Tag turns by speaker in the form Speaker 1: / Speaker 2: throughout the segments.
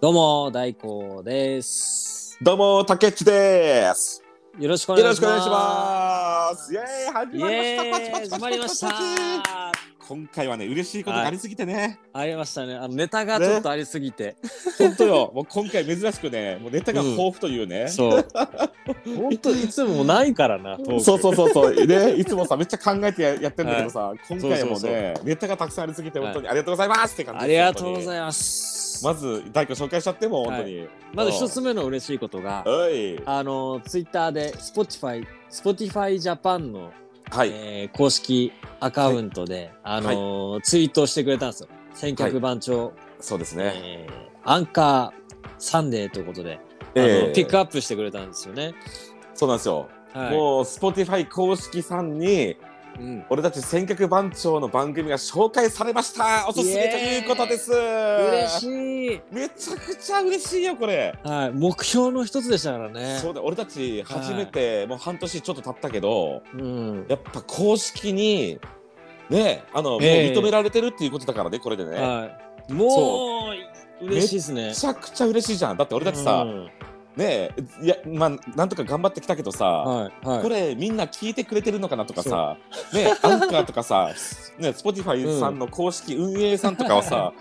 Speaker 1: どうも大光です。
Speaker 2: どうも、たけっちです。
Speaker 1: よろしくお
Speaker 2: よ
Speaker 1: 願いします。
Speaker 2: ろしくお願いします。イエーイ、始
Speaker 1: イ
Speaker 2: まりました。パチパチパチ
Speaker 1: 始まりました。
Speaker 2: 今回はね、嬉しいことがありすぎてね。
Speaker 1: ありましたね。あのネタがちょっとありすぎて、
Speaker 2: 本当よ、もう今回珍しくね、もうネタが豊富というね。
Speaker 1: そう。本当いつもないからな。トーク
Speaker 2: そうそうそうそう、ね、いつもさ、めっちゃ考えてややってんだけどさ、今回はもう
Speaker 1: そうそう
Speaker 2: ね、ネタがたくさんありすぎて、本当にありがとうございますって感じ
Speaker 1: ありがとうご
Speaker 2: い
Speaker 1: ざいます。
Speaker 2: まず、大工紹介しちゃっても、本当に。
Speaker 1: まず一つ目の嬉しいことが。あのツイッターで Spotify Spotify Japan の、
Speaker 2: はい。
Speaker 1: えー公式アカウントで、あのツイートをしてくれたんですよ。選曲番長、
Speaker 2: そうですね。
Speaker 1: えー Anchor Sunday ということで、あ
Speaker 2: え
Speaker 1: のピックアップしてくれたんですよね。
Speaker 2: そうなんですよ。
Speaker 1: はい。
Speaker 2: もう、Spotify 公式さんに、
Speaker 1: うん。
Speaker 2: 俺たち選曲番長の番組が紹介されました。おすすめということです。
Speaker 1: 嬉しい。
Speaker 2: めちゃくちゃ嬉しいよこれ、
Speaker 1: はい、目標の一つでしたからね。
Speaker 2: そうだ俺たち初めて、もう半年ちょっと経ったけど
Speaker 1: うん。
Speaker 2: やっぱ公式にねあの、
Speaker 1: ええ。
Speaker 2: もう認められてるっていうことだからねこれでね、
Speaker 1: はい。もう嬉しいですね。
Speaker 2: め。ちゃくちゃ嬉しいじゃん。だって俺たちさ、
Speaker 1: うん
Speaker 2: ねいやまあなんとか頑張ってきたけどさ、
Speaker 1: はいはい。
Speaker 2: これみんな聞いてくれてるのかなとかさ、ね、アンカーとかさ、ね、Spotify さんの公式運営さんとかはさ、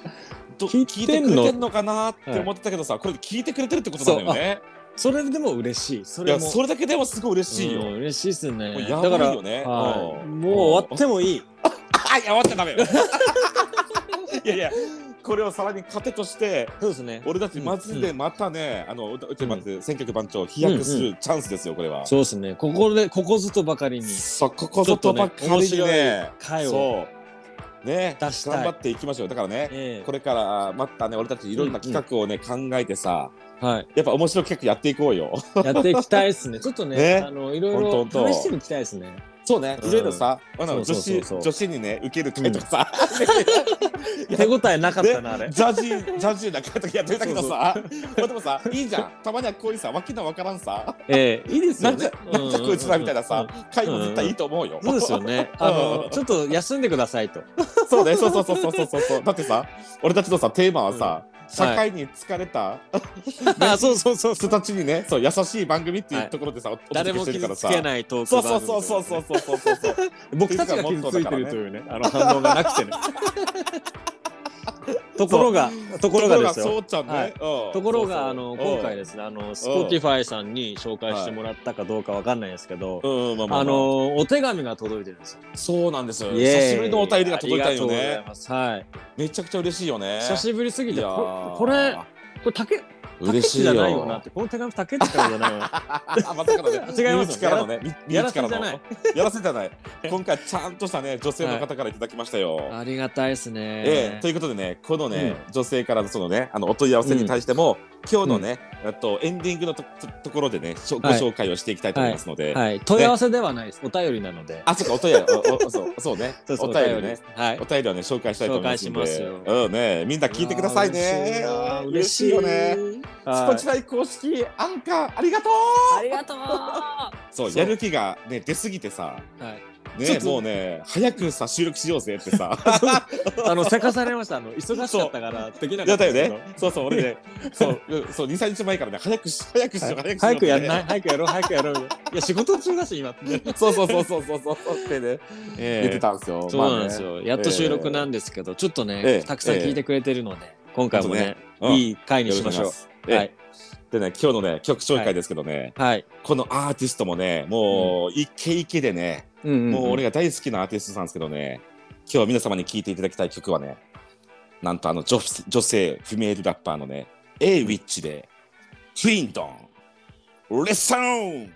Speaker 2: ど
Speaker 1: 聞い
Speaker 2: 聞いてくれてんのかなって思ってたけどさ、これで聞いてくれてるってことなんだよね。
Speaker 1: それでも嬉しい。そ
Speaker 2: いや、
Speaker 1: れも。
Speaker 2: それだけでもすごい嬉しいよ。
Speaker 1: うん嬉しいですね。
Speaker 2: もうやばいよね
Speaker 1: もう終わってもいい。
Speaker 2: あ、いや、終わっちゃダメよ。いやいや、これをさらに糧として、
Speaker 1: そうですね。
Speaker 2: 俺たちマジでまたね、あの、うちまず選曲番長飛躍するチャンスですよ、これは。
Speaker 1: そうですね。ここでここぞとばかりに。
Speaker 2: そう、ここぞとばっかりに
Speaker 1: ね。
Speaker 2: ね、
Speaker 1: 回を
Speaker 2: ね、
Speaker 1: 出したい。
Speaker 2: 頑張っていきましょう。だからね、
Speaker 1: え
Speaker 2: これからまたね、俺たちいろんな企画をね、考えてさ、
Speaker 1: えはい。
Speaker 2: やっぱ面白い企画やっていこうよ。
Speaker 1: やっていきたいですね。ちょっとね、
Speaker 2: ね
Speaker 1: あのいろいろ試してみたいですね。
Speaker 2: そうね、
Speaker 1: うん
Speaker 2: いろいろさ、あの女子女子にね、受ける会とかさ、
Speaker 1: 手応えなかったな、あれ。
Speaker 2: ジャージジャージな会とかやってみたけどさ、まあでもさ、いいじゃん。たまにはこういうさ、わけのわからんさ、
Speaker 1: ええいいですよね
Speaker 2: なんじゃ。なんじゃこいつらみたいなさ、会も絶対いいと思うよ。
Speaker 1: そうですよね。あの、ちょっと休んでくださいと。
Speaker 2: そうね、そうそうそうそうそうそう。だってさ、俺たちのさ、テーマはさ、社会に疲れた、
Speaker 1: あ そうそうそう
Speaker 2: 人たちにねそう優しい番組っていうところでさ、
Speaker 1: 誰も傷つけないトーク
Speaker 2: そうそうそうそうそうそうそう。
Speaker 1: 僕たちが傷ついてるというねあの反応がなくてね。ところが、ところがですよ。
Speaker 2: そうちゃんね。
Speaker 1: はい
Speaker 2: うん
Speaker 1: ところが、あの、今回ですね、あの、Spotify さんに紹介してもらったかどうかわかんないですけど、
Speaker 2: うん、うんまあまあま
Speaker 1: あの、お手紙が届いてるんですよ。
Speaker 2: そうなんですよ。久しぶりのお便りが届いたよ
Speaker 1: ありがとうござい
Speaker 2: ね。
Speaker 1: ます。はい。
Speaker 2: めちゃくちゃ嬉しいよね。
Speaker 1: 久しぶりすぎて、これ、これ、竹、竹
Speaker 2: 嬉しい
Speaker 1: じゃないよなって、この手紙竹内からじゃないよ
Speaker 2: まさかのね、
Speaker 1: 違います
Speaker 2: からのね、み
Speaker 1: やらせじゃない。
Speaker 2: やらせじゃない。今回ちゃんとしたね、女性の方からいただきましたよ。
Speaker 1: ありがたいですね。
Speaker 2: ええということでね、このね、女性からのそのね、あのお問い合わせに対しても、今日のね、えっとエンディングのととところでね、ご
Speaker 1: はい
Speaker 2: 紹介をしていきたいと思いますので。
Speaker 1: はい。問い合わせではないです。お便りなので。
Speaker 2: あ、そうか、お問い合わせ、そう、そうね、お便りね。
Speaker 1: はい
Speaker 2: お。便りはね、紹介したいと思いますので。うんね、みんな聞いてくださいね。
Speaker 1: 嬉
Speaker 2: しいよね。。スポ
Speaker 1: はい
Speaker 2: チファイ公式アンカーありがとう。
Speaker 1: ありがとう。
Speaker 2: そう、
Speaker 1: そう。
Speaker 2: やる気がね出すぎてさ、
Speaker 1: はい。
Speaker 2: ねもうね早くさ収録しようぜってさ。
Speaker 1: あの、せかされました。あの、忙しかったから、できなか
Speaker 2: やったよ
Speaker 1: ったんですけど。
Speaker 2: ね。そうそう俺ね、そううんそう二三日前からね早くし早くしよう早くしようって。
Speaker 1: 早くやんない。早くやろう早くやろう。いや仕事中だし今。って
Speaker 2: そうそうそうそうそうそうそうってね言ってたんですよ。
Speaker 1: そうなんですよ、やっと収録なんですけど、ちょっとね、
Speaker 2: ええ。
Speaker 1: たくさん聞いてくれてるので、今回もね
Speaker 2: うん。
Speaker 1: いい回にしましょうはい。
Speaker 2: えでね今日のね曲紹介ですけどね、
Speaker 1: はい、
Speaker 2: このアーティストもねもうイケイケでね、
Speaker 1: うん。
Speaker 2: もう俺が大好きなアーティストさんですけどね今日は皆様に聴いていただきたい曲はねなんとあの女女性フィメールラッパーのね A ウィッチでクイーンドンレッスン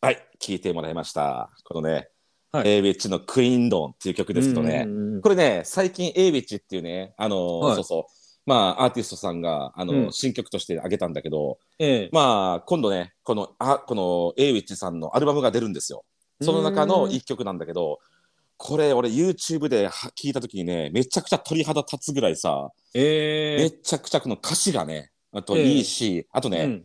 Speaker 2: はい聴いてもらいました。このね、
Speaker 1: はい。
Speaker 2: A ウィッチのクイーンドンっていう曲ですけどね、これね、最近 A ウィッチっていうね、あのー
Speaker 1: はい。
Speaker 2: そうそう、まあ、アーティストさんが、あのー
Speaker 1: うん。
Speaker 2: 新曲としてあげたんだけど、
Speaker 1: ええ。
Speaker 2: まあ、今度ね、この、あ、この A ウィッチさんのアルバムが出るんですよ。その中の一曲なんだけど、これ、俺 YouTube では聞いた時にね、めちゃくちゃ鳥肌立つぐらいさ、
Speaker 1: え。
Speaker 2: めちゃくちゃこの歌詞がね、あと
Speaker 1: ええ。
Speaker 2: いいし、あとね、
Speaker 1: うん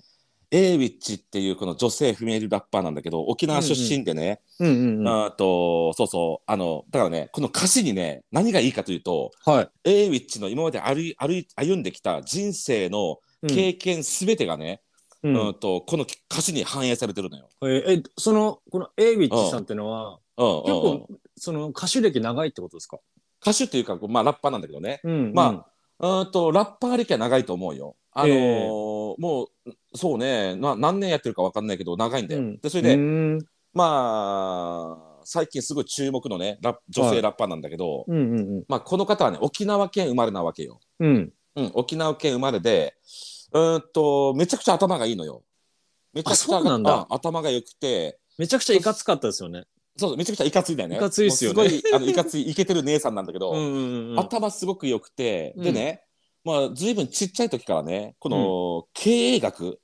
Speaker 2: エイウィッチっていうこの女性フィメールラッパーなんだけど沖縄出身でね、
Speaker 1: うんうんうん。
Speaker 2: あとそうそうあのだからねこの歌詞にね何がいいかというと
Speaker 1: はい。
Speaker 2: エイウィッチの今まで歩い歩い歩んできた人生の経験すべてがね、
Speaker 1: うん。
Speaker 2: うんとこの歌詞に反映されてるのよ。
Speaker 1: えーえ、その、このエイウィッチさんってのは、
Speaker 2: うん。うん。うん。
Speaker 1: 結構、その歌手歴長いってことですか？
Speaker 2: 歌手っていうか、まあ、ラッパーなんだけどね、
Speaker 1: うん。
Speaker 2: まあうんとラッパー歴は長いと思うよ。あのー
Speaker 1: ええ
Speaker 2: もうそうねな何年やってるか分かんないけど長いんだよ。
Speaker 1: うん
Speaker 2: でそれで、
Speaker 1: うん
Speaker 2: まあ最近すごい注目のねラッ女性ラッパーなんだけど、
Speaker 1: うんうん
Speaker 2: まあ、この方はね沖縄県生まれなわけよ。
Speaker 1: うん。うん。
Speaker 2: うん、沖縄県生まれでうーんとめちゃくちゃ頭がいいのよ。めちゃくちゃ頭が良くて
Speaker 1: めちゃくちゃいかつかったですよね。
Speaker 2: そうめちゃくちゃいかついんだよね。
Speaker 1: いかついっすよね
Speaker 2: すごいあのいかついイケてる姉さんなんだけど、
Speaker 1: うんうんうん。
Speaker 2: 頭すごく良くて、
Speaker 1: うん
Speaker 2: でねまあ随分ちっちゃい時からねこの経営学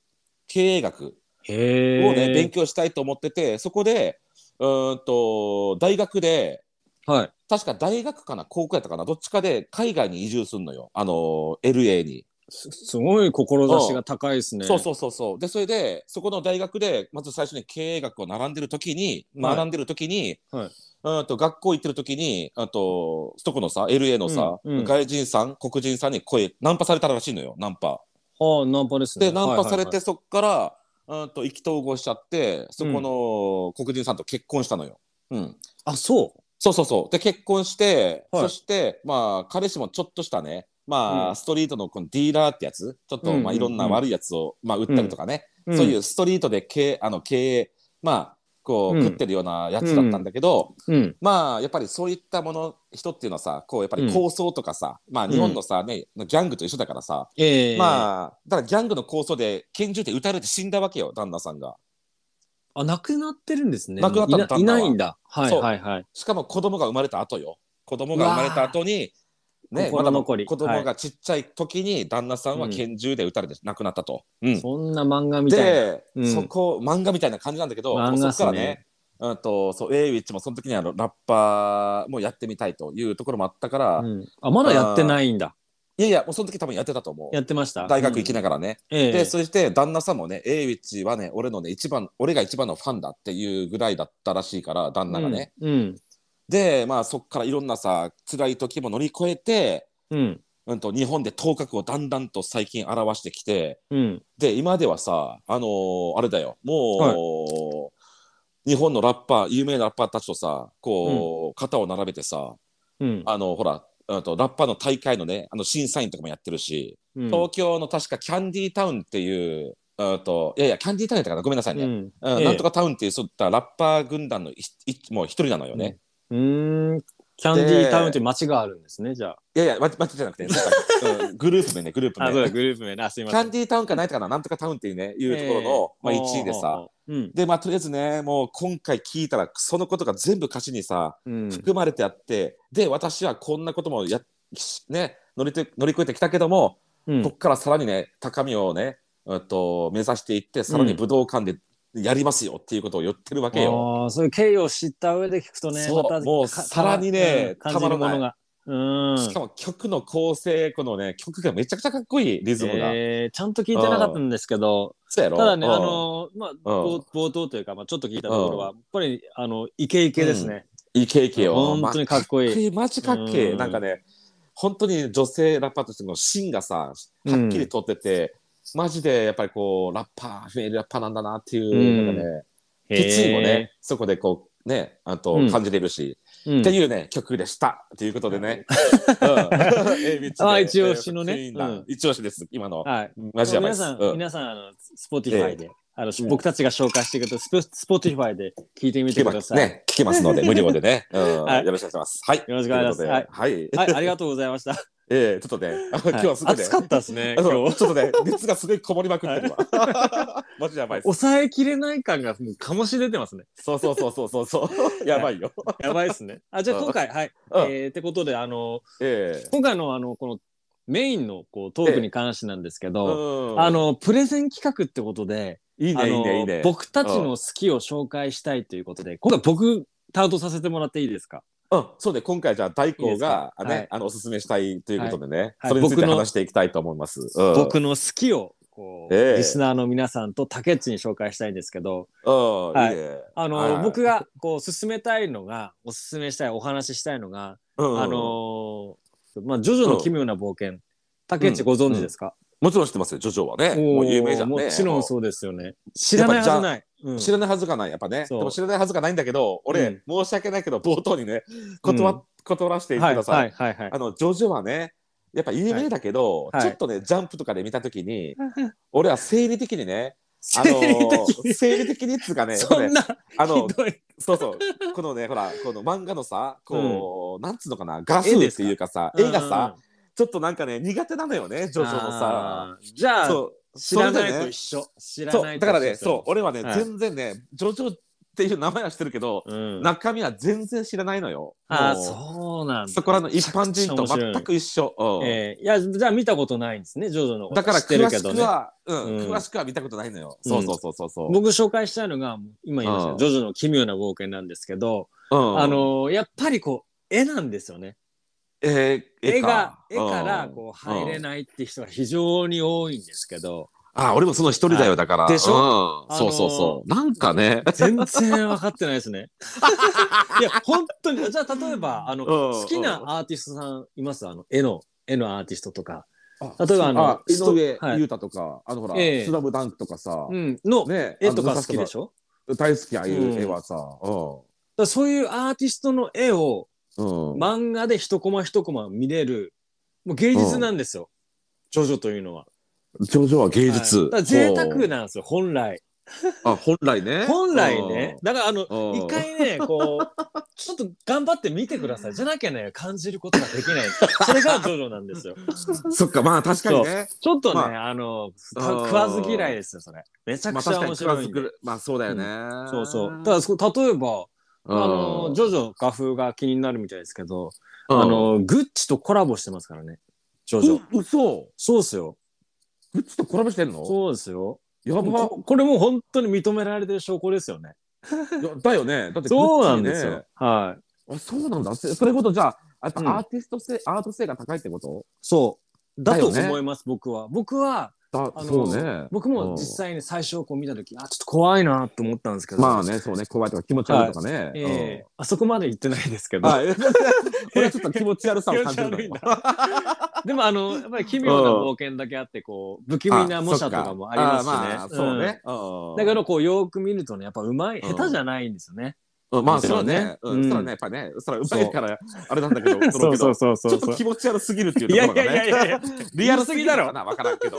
Speaker 2: 経営学
Speaker 1: へ
Speaker 2: をね、
Speaker 1: え。
Speaker 2: 勉強したいと思っててそこでうーんと大学で
Speaker 1: はい。
Speaker 2: 確か大学かな高校やったかなどっちかで海外に移住するのよあの LA に。
Speaker 1: すすごい志が高いですね。
Speaker 2: そうそうそうそう。でそれでそこの大学でまず最初に経営学を並んでる時に
Speaker 1: はい。
Speaker 2: 学んでる時に、
Speaker 1: はい。
Speaker 2: うんと学校行ってる時にあとそこのさ LA のさ、
Speaker 1: うんうん。
Speaker 2: 外人さん黒人さんに声ナンパされたらしいのよナンパ。
Speaker 1: はあ、ナンパですね。
Speaker 2: でナンパされて、そっからうんと意気投合しちゃってそこの黒人さんと結婚したのよ。うん、
Speaker 1: あ、そう。
Speaker 2: そうそうそう。で結婚して、
Speaker 1: はい。
Speaker 2: そしてまあ彼氏もちょっとしたねまあ、
Speaker 1: うん。
Speaker 2: ストリートのこのディーラーってやつちょっと、まあいろんな悪いやつを、まあ、売ったりとかね、
Speaker 1: うん。
Speaker 2: そういうストリートで経営あの経営まあこう、
Speaker 1: うん
Speaker 2: 食ってるようなやつだったんだけど、
Speaker 1: うん。
Speaker 2: まあやっぱりそういったもの人っていうのはさこうやっぱり
Speaker 1: うん。
Speaker 2: 構想とかさ、まあ日本のさ、ねギャングと一緒だからさ、
Speaker 1: ええ。
Speaker 2: まあだからギャングの構想で拳銃で撃たれて死んだわけよ旦那さんが。
Speaker 1: あ、亡くなってるんですね。
Speaker 2: 亡くなったの
Speaker 1: いないんだ。はいはいはい。
Speaker 2: しかも子供が生まれた後よ。子供が生まれた後にねまだ
Speaker 1: 心残り
Speaker 2: 子供がちっちゃい時に旦那さんは拳銃で撃たれて亡くなったと。うん
Speaker 1: そんな漫画みたいな。
Speaker 2: で、
Speaker 1: うん。
Speaker 2: そこ漫画みたいな感じなんだけど、
Speaker 1: ね。
Speaker 2: そこからねうんとそうエイウィッチもその時にあのラッパーもやってみたいというところもあったから、
Speaker 1: うん。あ、まだやってないんだ。
Speaker 2: いやいやもうその時多分やってたと思う。
Speaker 1: やってました。
Speaker 2: 大学行き
Speaker 1: な
Speaker 2: ながらね、
Speaker 1: ええ。
Speaker 2: でそして旦那さんもねエイウィッチはね俺のね一番俺が一番のファンだっていうぐらいだったらしいから旦那がね、
Speaker 1: うん。うん。
Speaker 2: でまあそっからいろんなさ辛い時も乗り越えて
Speaker 1: うん。
Speaker 2: うんと日本で頭角をだんだんと最近表してきて
Speaker 1: うん。
Speaker 2: で今ではさあのーあれだよもう、日本のラッパー有名なラッパーたちとさこう、肩を並べてさ
Speaker 1: うん。
Speaker 2: あのほらうんとラッパーの大会のねあの審査員とかもやってるし、
Speaker 1: うん
Speaker 2: 東京の確かキャンディータウンっていううんといやいやキャンディータウンやったかな？ごめんなさいね、
Speaker 1: うん
Speaker 2: なんとかタウンっていうそういったラッパー軍団のいいもう一人なのよね。
Speaker 1: うーん。キャンディータウンって街があるんですね、じゃあ。
Speaker 2: いやいや、ま、じゃなくて、そうかうんグループ名ね、グループ名。
Speaker 1: あ、そうだ、グループ名な、すいません。
Speaker 2: キャンディータウンかないかな、なんとかタウンっていうね、いうところの、まあ、1位でさ。。
Speaker 1: うん。
Speaker 2: で、まあ、とりあえずね、もう今回聞いたら、そのことが全部歌詞にさ、
Speaker 1: うん。
Speaker 2: 含まれてあって、で、私はこんなこともや、ね、乗りて乗り越えてきたけども、
Speaker 1: うん
Speaker 2: こっからさらにね、高みをね、うんと目指していって、さらに武道館でやりますよっていうことを言ってるわけよ。
Speaker 1: ああ、そういう経緯を知った上で聞くとね、
Speaker 2: そう
Speaker 1: また
Speaker 2: もう
Speaker 1: か
Speaker 2: さらにね
Speaker 1: うん感じるものが。うん。
Speaker 2: しかも曲の構成、このね、曲がめちゃくちゃかっこいい、リズムが。
Speaker 1: えーちゃんと聞いてなかったんですけど、
Speaker 2: そうやろ
Speaker 1: ただね、
Speaker 2: うん
Speaker 1: あのまあ、冒冒頭というか、まあ、ちょっと聞いたところは、やっぱりあのイケイケですね。
Speaker 2: イケイケよ。
Speaker 1: 本当にかっこいい
Speaker 2: まあマジかっけなんかね、本当に女性ラッパーとしての芯がさ、はっきりとってて、マジでやっぱりこう、ラッパー、フェメールラッパーなんだなっていう、
Speaker 1: うん
Speaker 2: なんかね、決意もね、そこでこう、ね、あと
Speaker 1: うん
Speaker 2: 感じれるし、っていうね、曲でした。ということでね。
Speaker 1: あ一押しのね
Speaker 2: 一押しです、今の。
Speaker 1: はい。
Speaker 2: マジやばい。
Speaker 1: 皆さん、
Speaker 2: うん
Speaker 1: 皆さん、あの、 Spotify で、あの、
Speaker 2: うん
Speaker 1: 僕たちが紹介してくれたスポ Spotify で聞いてみてください。
Speaker 2: ね、聞けますので、無料でね。よろしくお願いします。はい。
Speaker 1: よろしくお願いします
Speaker 2: はい。
Speaker 1: はい、ありがとうございました。
Speaker 2: ええちょっとね、あ今日はすごいね。
Speaker 1: 暑かったですね、
Speaker 2: あ
Speaker 1: 今日。
Speaker 2: ちょっとね、熱がすごいこもりまくってるわ。マジやばいです。
Speaker 1: 抑えきれない感がもう醸し出てますね。
Speaker 2: そうそうそうそうそうそう。やばいよ。
Speaker 1: やばいですね。あ、じゃあ今回、はい。
Speaker 2: うん
Speaker 1: えー、ってことで、あの、
Speaker 2: ええ
Speaker 1: 今回のあの、このメインのこうトークに関してなんですけど、
Speaker 2: うん
Speaker 1: あ、の、プレゼン企画ってことで、
Speaker 2: いいね、いいね、いいね。
Speaker 1: 僕たちの好きを紹介したいということで、今回僕担当させてもらっていいですか？
Speaker 2: うん、そうね、今回じゃあ大光がね、
Speaker 1: はい。
Speaker 2: あのおすすめしたいということでね、
Speaker 1: はい。
Speaker 2: それについて
Speaker 1: 僕の
Speaker 2: 話していきたいと思います。うん。
Speaker 1: 僕の好きをこう、
Speaker 2: ええ。
Speaker 1: リスナーの皆さんと竹内に紹介したいんですけど、
Speaker 2: うん、
Speaker 1: はい
Speaker 2: いいね。
Speaker 1: あの、
Speaker 2: はい。
Speaker 1: 僕がこう進めたいのが、おすすめしたい、お話ししたいのが、
Speaker 2: うん
Speaker 1: あのーまあ、ジョジョの奇妙な冒険、竹内ご存知ですか、
Speaker 2: もちろん知ってますよ、ジョジョはね。もう有名じゃんね。
Speaker 1: もちろんそうですよね。知らないはずない。うん
Speaker 2: 知らないはずがない、やっぱね。でも知らないはずがないんだけど、俺、申し訳ないけど、冒頭にね、断,、
Speaker 1: うん
Speaker 2: 断らせてく
Speaker 1: はい
Speaker 2: ださい。
Speaker 1: はいはいはい
Speaker 2: あ。の、ジョジョはね、やっぱ有名だけど、
Speaker 1: はい
Speaker 2: ちょっとね、ジャンプとかで見たときに、俺は生理的にね、あ
Speaker 1: 生
Speaker 2: の
Speaker 1: 理的に？
Speaker 2: 生理的にっつうかね、
Speaker 1: そんな
Speaker 2: あの。そうそう、このね、ほら、この漫画のさ、こう、なんつうのかな、画数っていうかさ、絵がさ、ちょっとなんかね、苦手なのよね、ジョジョのさ。
Speaker 1: じゃあ、知らないと一緒。知らない
Speaker 2: だからね、そう、俺はね、
Speaker 1: はい
Speaker 2: 全然ね、ジョジョっていう名前は知ってるけど、
Speaker 1: うん、
Speaker 2: 中身は全然知らないのよ。
Speaker 1: あそうなんだ。
Speaker 2: そこらの一般人と全く一緒。うん
Speaker 1: えーいや、じゃあ見たことないんですね、ジョジョの。
Speaker 2: だから詳。しくは、うん
Speaker 1: うん
Speaker 2: 詳しくは見たことないのよ。
Speaker 1: うん
Speaker 2: そうそうそうそうそう。
Speaker 1: 僕紹介したいのが、今言いました
Speaker 2: うん
Speaker 1: ジョジョの奇妙な冒険なんですけど、
Speaker 2: うん
Speaker 1: あ、のーやっぱりこう、絵なんですよね。
Speaker 2: えー
Speaker 1: 絵が
Speaker 2: か、
Speaker 1: 絵からこう入れ
Speaker 2: い。
Speaker 1: ないって人が非常に多いんですけど、
Speaker 2: あ、俺もその一人だよ、だから。
Speaker 1: でしょ？
Speaker 2: うん
Speaker 1: あのー
Speaker 2: そうそうそう。なんかね。
Speaker 1: 全然分かってないですね。いや、本当に、じゃあ例えば、あの、
Speaker 2: うん
Speaker 1: 好きなアーティストさんいます？あの、絵の、絵のアーティストとか。
Speaker 2: あ
Speaker 1: 例えばあの
Speaker 2: あ井上
Speaker 1: はい
Speaker 2: 裕太とか、あのほら、
Speaker 1: ええ
Speaker 2: スラムダンクとかさ
Speaker 1: う、ん、の
Speaker 2: ね
Speaker 1: 絵とか好きでし
Speaker 2: ょ？
Speaker 1: ょ
Speaker 2: 大好き、ああいう
Speaker 1: うん
Speaker 2: 絵はさ。
Speaker 1: そういうアーティストの絵を
Speaker 2: うん。うん
Speaker 1: 漫画で一コマ一コマ見れる、もう芸術なんですよ。ジョジョというのは。
Speaker 2: ジョジョは芸術。
Speaker 1: はい贅沢なんですよ、本来。
Speaker 2: あ、本来ね。
Speaker 1: 本来ね。だからあの、
Speaker 2: うん。
Speaker 1: 一回ね、こう、ちょっと頑張って見てください。じゃなきゃね、感じることができない。それがジョジョなんですよ。
Speaker 2: う んそっか、まあ確かにね。
Speaker 1: ちょっとね、
Speaker 2: ま
Speaker 1: あの、
Speaker 2: うん
Speaker 1: か食わず嫌いですよ、それ。めちゃくちゃ面白いんで。
Speaker 2: まあそうだよね。
Speaker 1: そうそう。ただ、例えば、
Speaker 2: うん、
Speaker 1: あの、ジョジョ画風が気になるみたいですけど、
Speaker 2: うん
Speaker 1: あ、の、グッチとコラボしてますからね。ジョジョ。
Speaker 2: う嘘
Speaker 1: そうですよ。
Speaker 2: グッチとコラボしてんの？
Speaker 1: そうですよ。
Speaker 2: やば
Speaker 1: ここれもう本当に認められてる証拠ですよね。
Speaker 2: だよね。だって
Speaker 1: そうなんですよ。はい。
Speaker 2: あそうなんだ。そそれほどじゃあ、やっぱ
Speaker 1: うん
Speaker 2: アーティスト性、アート性が高いってこと？
Speaker 1: そう。だと思います、僕は。僕は、
Speaker 2: だ
Speaker 1: あの
Speaker 2: そうね。
Speaker 1: 僕も実際に最初こう見たとき、あ、ちょっと怖いなと思ったんですけど。
Speaker 2: まあね、そうね、怖いとか気持ち悪いとかね。
Speaker 1: ええあそこまで言ってないですけど。
Speaker 2: これはちょっと気持ち悪さを 感じる
Speaker 1: でもあの、やっぱり奇妙な冒険だけあって、こう、不気味な模写とかもありますしね。
Speaker 2: あそうね。
Speaker 1: だけど、こう、よーく見るとね、やっぱうまい、
Speaker 2: うん
Speaker 1: 下手じゃないんですよね。
Speaker 2: うんまあ、そうね。う
Speaker 1: うん
Speaker 2: ん、そらね、やっぱね、そらうまいから、あれなんだけど、
Speaker 1: そうそうそうそう
Speaker 2: ちょっと気持ち悪すぎるっていうところがね。
Speaker 1: やいやいやいや、
Speaker 2: リアルすぎ
Speaker 1: だろ
Speaker 2: な、わからんけど。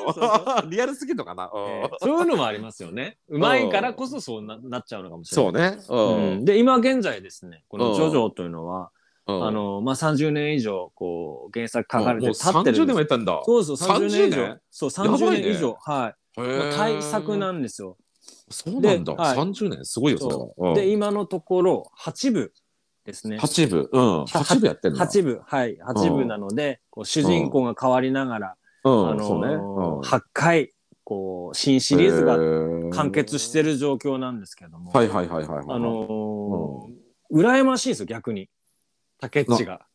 Speaker 2: リアルすぎるのかな？うん
Speaker 1: えーそういうのもありますよね。うまいからこそそうななっちゃうのかもしれない。
Speaker 2: そうね。
Speaker 1: うんで、今現在ですね、この
Speaker 2: うん
Speaker 1: ジョジョというのは、
Speaker 2: うん
Speaker 1: あ、の、まあ、30年以上、こう、原作書かれて立ってる
Speaker 2: 30
Speaker 1: んです
Speaker 2: 年もやったんだ。
Speaker 1: そうそう、30年以
Speaker 2: 30
Speaker 1: 上
Speaker 2: 年？
Speaker 1: そう、
Speaker 2: やば
Speaker 1: 30
Speaker 2: いね
Speaker 1: 年以上。はい。大作なんですよ。
Speaker 2: そうなんだ。
Speaker 1: ではい
Speaker 2: 30年、すごいよ、それはうん。
Speaker 1: で、今のところ、8部ですね。
Speaker 2: 8部？うん。8部？やってんだ。
Speaker 1: 8部、はい、8部なので、こう主人公が変わりながら、
Speaker 2: うん、
Speaker 1: あのー
Speaker 2: そうね。うん
Speaker 1: 8回、こう、新シリーズが
Speaker 2: が
Speaker 1: 完結してる状況なんですけども、
Speaker 2: はいはいはいはいはい。
Speaker 1: あのー羨ましいですよ、逆に。竹内が。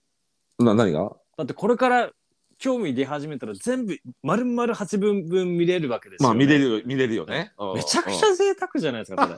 Speaker 2: な、何が？
Speaker 1: だってこれから興味出始めたら全部、丸々8分分見れるわけですよ、
Speaker 2: まあ見れる、見れるよね。
Speaker 1: めちゃくち
Speaker 2: ゃ。
Speaker 1: ゃ贅沢じゃないですか、こ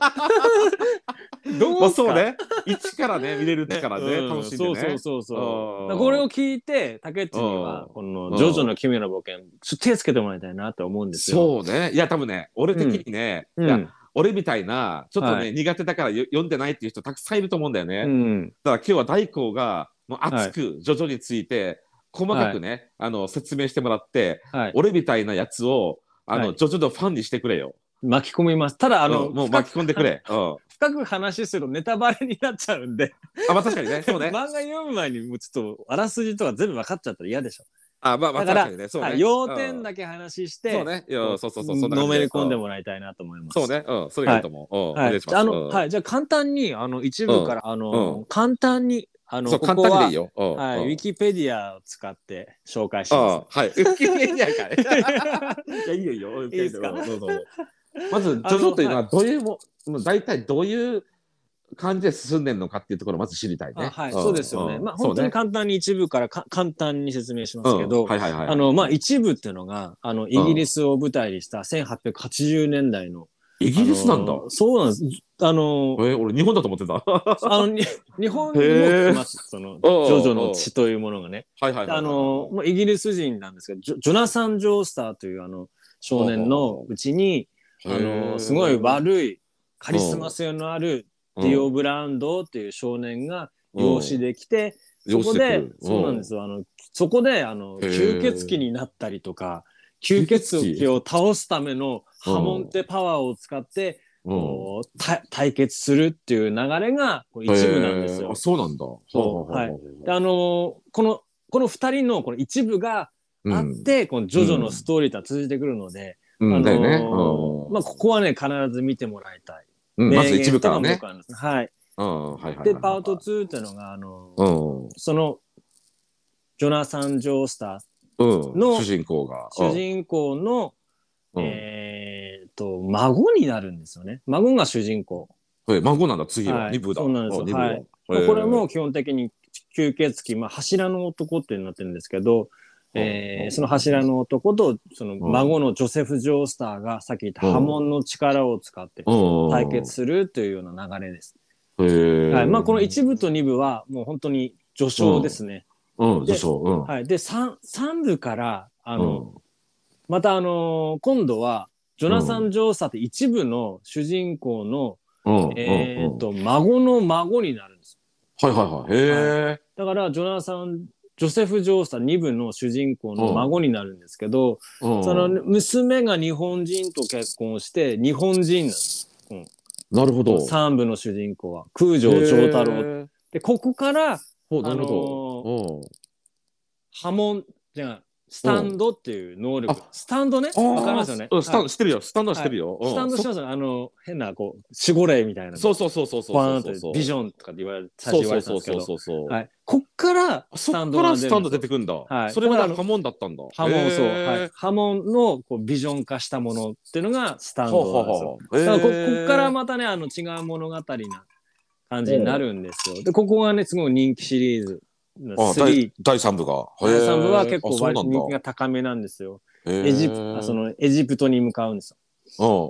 Speaker 1: れ。どう
Speaker 2: まあ
Speaker 1: すか？
Speaker 2: そうね。一からね、見れるってからね、
Speaker 1: うん
Speaker 2: 楽しんでね。
Speaker 1: そうそうそうそう。
Speaker 2: うん
Speaker 1: だからこれを聞いて、竹内には
Speaker 2: う、ん
Speaker 1: この、ジョジョの奇妙な冒険、ちょっと手つけてもらいたいなと思うんですよ。
Speaker 2: そうね。いや、多分ね、俺的にね、
Speaker 1: うん。
Speaker 2: いや、俺みたいな、ちょっとね、
Speaker 1: はい
Speaker 2: 苦手だからよ読んでないっていう人たくさんいると思うんだよね。
Speaker 1: うん。
Speaker 2: だから今日は大光が、もう熱く、ジョジョについて、細かくね、あの、説明してもらって、
Speaker 1: はい。
Speaker 2: 俺みたいなやつを、あの、
Speaker 1: はい
Speaker 2: ジョジョのファンにしてくれよ。
Speaker 1: 巻き込みます。ただ、あ
Speaker 2: あ
Speaker 1: の、
Speaker 2: の、もう巻き込んでくれ。うん。
Speaker 1: 深く話するとネタバレになっちゃうんで、
Speaker 2: あ、まあ確かにね、そうね。
Speaker 1: 漫画読む前にもうちょっと、あらすじとか全部分かっちゃったら嫌でしょ。
Speaker 2: あ、まあまあ確かにね、そうね。
Speaker 1: はい、要点
Speaker 2: け
Speaker 1: だけ話して、
Speaker 2: そうね。そうそうそう。そ
Speaker 1: のめり込んで
Speaker 2: う
Speaker 1: もらいたいなと思います。
Speaker 2: そうね。うん。それがいいと思う。
Speaker 1: はい。あ、あの、
Speaker 2: うん
Speaker 1: はい。じゃあ、簡単に、あの、一部から、あの、
Speaker 2: う
Speaker 1: 簡単に、あの、
Speaker 2: そう、
Speaker 1: ここは
Speaker 2: 簡単にでいいよ。うん
Speaker 1: はい、
Speaker 2: うん
Speaker 1: ウィキペディアを使って紹介し
Speaker 2: あ
Speaker 1: ま
Speaker 2: あ、はい。ウィキペディアかい。
Speaker 1: す。
Speaker 2: いや、いいよいいよ。
Speaker 1: いいですか？
Speaker 2: どうぞどうぞまず、ジョジョというのはどういうも、もう大体どういう感じで進んでんのかっていうところをまず知りたいね。
Speaker 1: あはい、
Speaker 2: ん
Speaker 1: そうですよね。
Speaker 2: ん
Speaker 1: まあ本当に簡単に一部からか簡単に説明しますけど、
Speaker 2: うんはいはいはい。
Speaker 1: あのまあ一部っていうのがあのイギリスを舞台にした1880年代の、
Speaker 2: イギリスなんだ。
Speaker 1: そうなんです。あの
Speaker 2: えー俺日本だと思ってた。は
Speaker 1: あのに日本にも来ます。そのジョジョの血というものがね。
Speaker 2: いはいはいはい。
Speaker 1: あのもうイギリス人なんですけど、ジョジョナサン・ジョースターというあの少年のうちに、あのすごい悪いカリスマ性のあるディオ・ブランドっていう少年が養子できて、そこで、そうなんですよ。あの、そこで、あの、吸血鬼になったりとか、吸血鬼を倒すための波紋ってパワーを使って、対決するっていう流れがこう一部なんですよ。
Speaker 2: そうなんだ。はい
Speaker 1: であのーこの、この二人のこの一部があって、このジョジョのストーリーとは通じてくるので、
Speaker 2: うん、
Speaker 1: あのまあ、ここはね、必ず見てもらいたい。
Speaker 2: うん、まず一部からね
Speaker 1: はい。で、パート2っていうのが、あの。その、ジョナサン・ジョースタ
Speaker 2: うん。
Speaker 1: の
Speaker 2: 主人公が。
Speaker 1: ー、主人公の、
Speaker 2: うん
Speaker 1: えーっと、孫になるんですよね。孫が主人公。
Speaker 2: うん。孫なんだ、次は。
Speaker 1: はい
Speaker 2: 二部だ。
Speaker 1: そうなんですよはいこれも基本的に吸血鬼、まあ、柱の男ってなってるんですけど、え
Speaker 2: うん
Speaker 1: ーその柱の男とその孫のジョセフ・ジョースターがさっき言った
Speaker 2: うん
Speaker 1: 波紋の力を使って
Speaker 2: うん。
Speaker 1: 対決するというような流れです。はいまあ、この1部と2部はもう本当に序章ですね。
Speaker 2: うん、
Speaker 1: で
Speaker 2: でしょう。うん。
Speaker 1: はい、で 3, 3部からあの、
Speaker 2: うん
Speaker 1: またあのー今度はジョナサン・ジョースターって一部の主人公の、
Speaker 2: うん。
Speaker 1: えーっ
Speaker 2: うん
Speaker 1: と孫の孫になるんです。
Speaker 2: はいはいはい。へえ。
Speaker 1: だから、ジョナサン、ジョセフ・ジョースター2部の主人公の孫になるんですけど、
Speaker 2: うん
Speaker 1: その娘が日本人と結婚して日本人なんです。
Speaker 2: なるほど。
Speaker 1: 3部の主人公は空城城太郎。
Speaker 2: 郎。
Speaker 1: で、ここから
Speaker 2: ほう、なるほど。
Speaker 1: 波紋、じゃあ、スタンドっていう能力
Speaker 2: あ。
Speaker 1: スタンドね。
Speaker 2: うん
Speaker 1: わかりますよね。
Speaker 2: うんスタン
Speaker 1: はい
Speaker 2: ドしてるよ。スタンドはしてるよ。うん
Speaker 1: スタンドしてます。あの、変な、こう、守護霊みたいな。
Speaker 2: そうそうそうそうそう。
Speaker 1: ビジョンとかって言われ最
Speaker 2: そうそう。そうそうそう。
Speaker 1: はい。こっからスタンドが
Speaker 2: らスタンド出てくんだ。
Speaker 1: はい
Speaker 2: それまで波紋だったんだ。
Speaker 1: 波紋そう、波紋のこうビジョン化したものっていうのがスタンドなんですよ。だからこっからまたねあの違う物語な感じになるんですよ。でここがねすごい人気シリーズの
Speaker 2: あ
Speaker 1: 3
Speaker 2: 第第三部が。
Speaker 1: 第3部は結構
Speaker 2: あそうなんだ。
Speaker 1: 人気が高めなんですよ。エジプあそのエジプトに向かうんです
Speaker 2: うんうんうん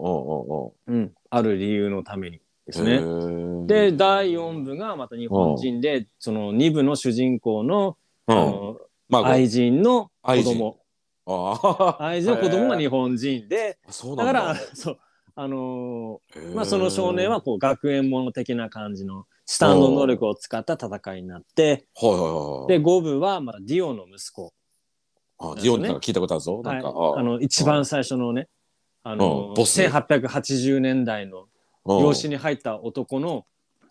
Speaker 1: よ。うん、ある理由のためにですね。
Speaker 2: ー。
Speaker 1: で第4部がまた日本人でその2部の主人公の,、の
Speaker 2: まあ、
Speaker 1: 愛人の子供。
Speaker 2: あ
Speaker 1: 愛人の子供が日
Speaker 2: へ
Speaker 1: 本人で
Speaker 2: ーそうなんだ。
Speaker 1: だからそうあのーまあ、その少年はこう学園もの的な感じのスタンド能力を使った戦いになって。で、5部はまあディオの息子。
Speaker 2: あ、ディオンってなんか聞いたことあるぞ。なんか、
Speaker 1: はい、あの一番最初のね、あ
Speaker 2: う
Speaker 1: の
Speaker 2: んボス
Speaker 1: 1880年代の養子に入った男の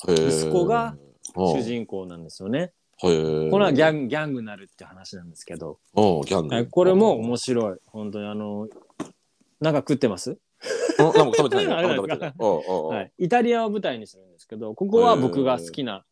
Speaker 1: 息子が主人公なんですよね。これはギャンギャングなるって話なんですけど、
Speaker 2: うんギャング。
Speaker 1: はいこれも面白い。本当にあの、なんか食ってます？
Speaker 2: うん。なんか？食べてない？
Speaker 1: な
Speaker 2: い。
Speaker 1: イタリアを舞台にするんですけど、ここは僕が好きな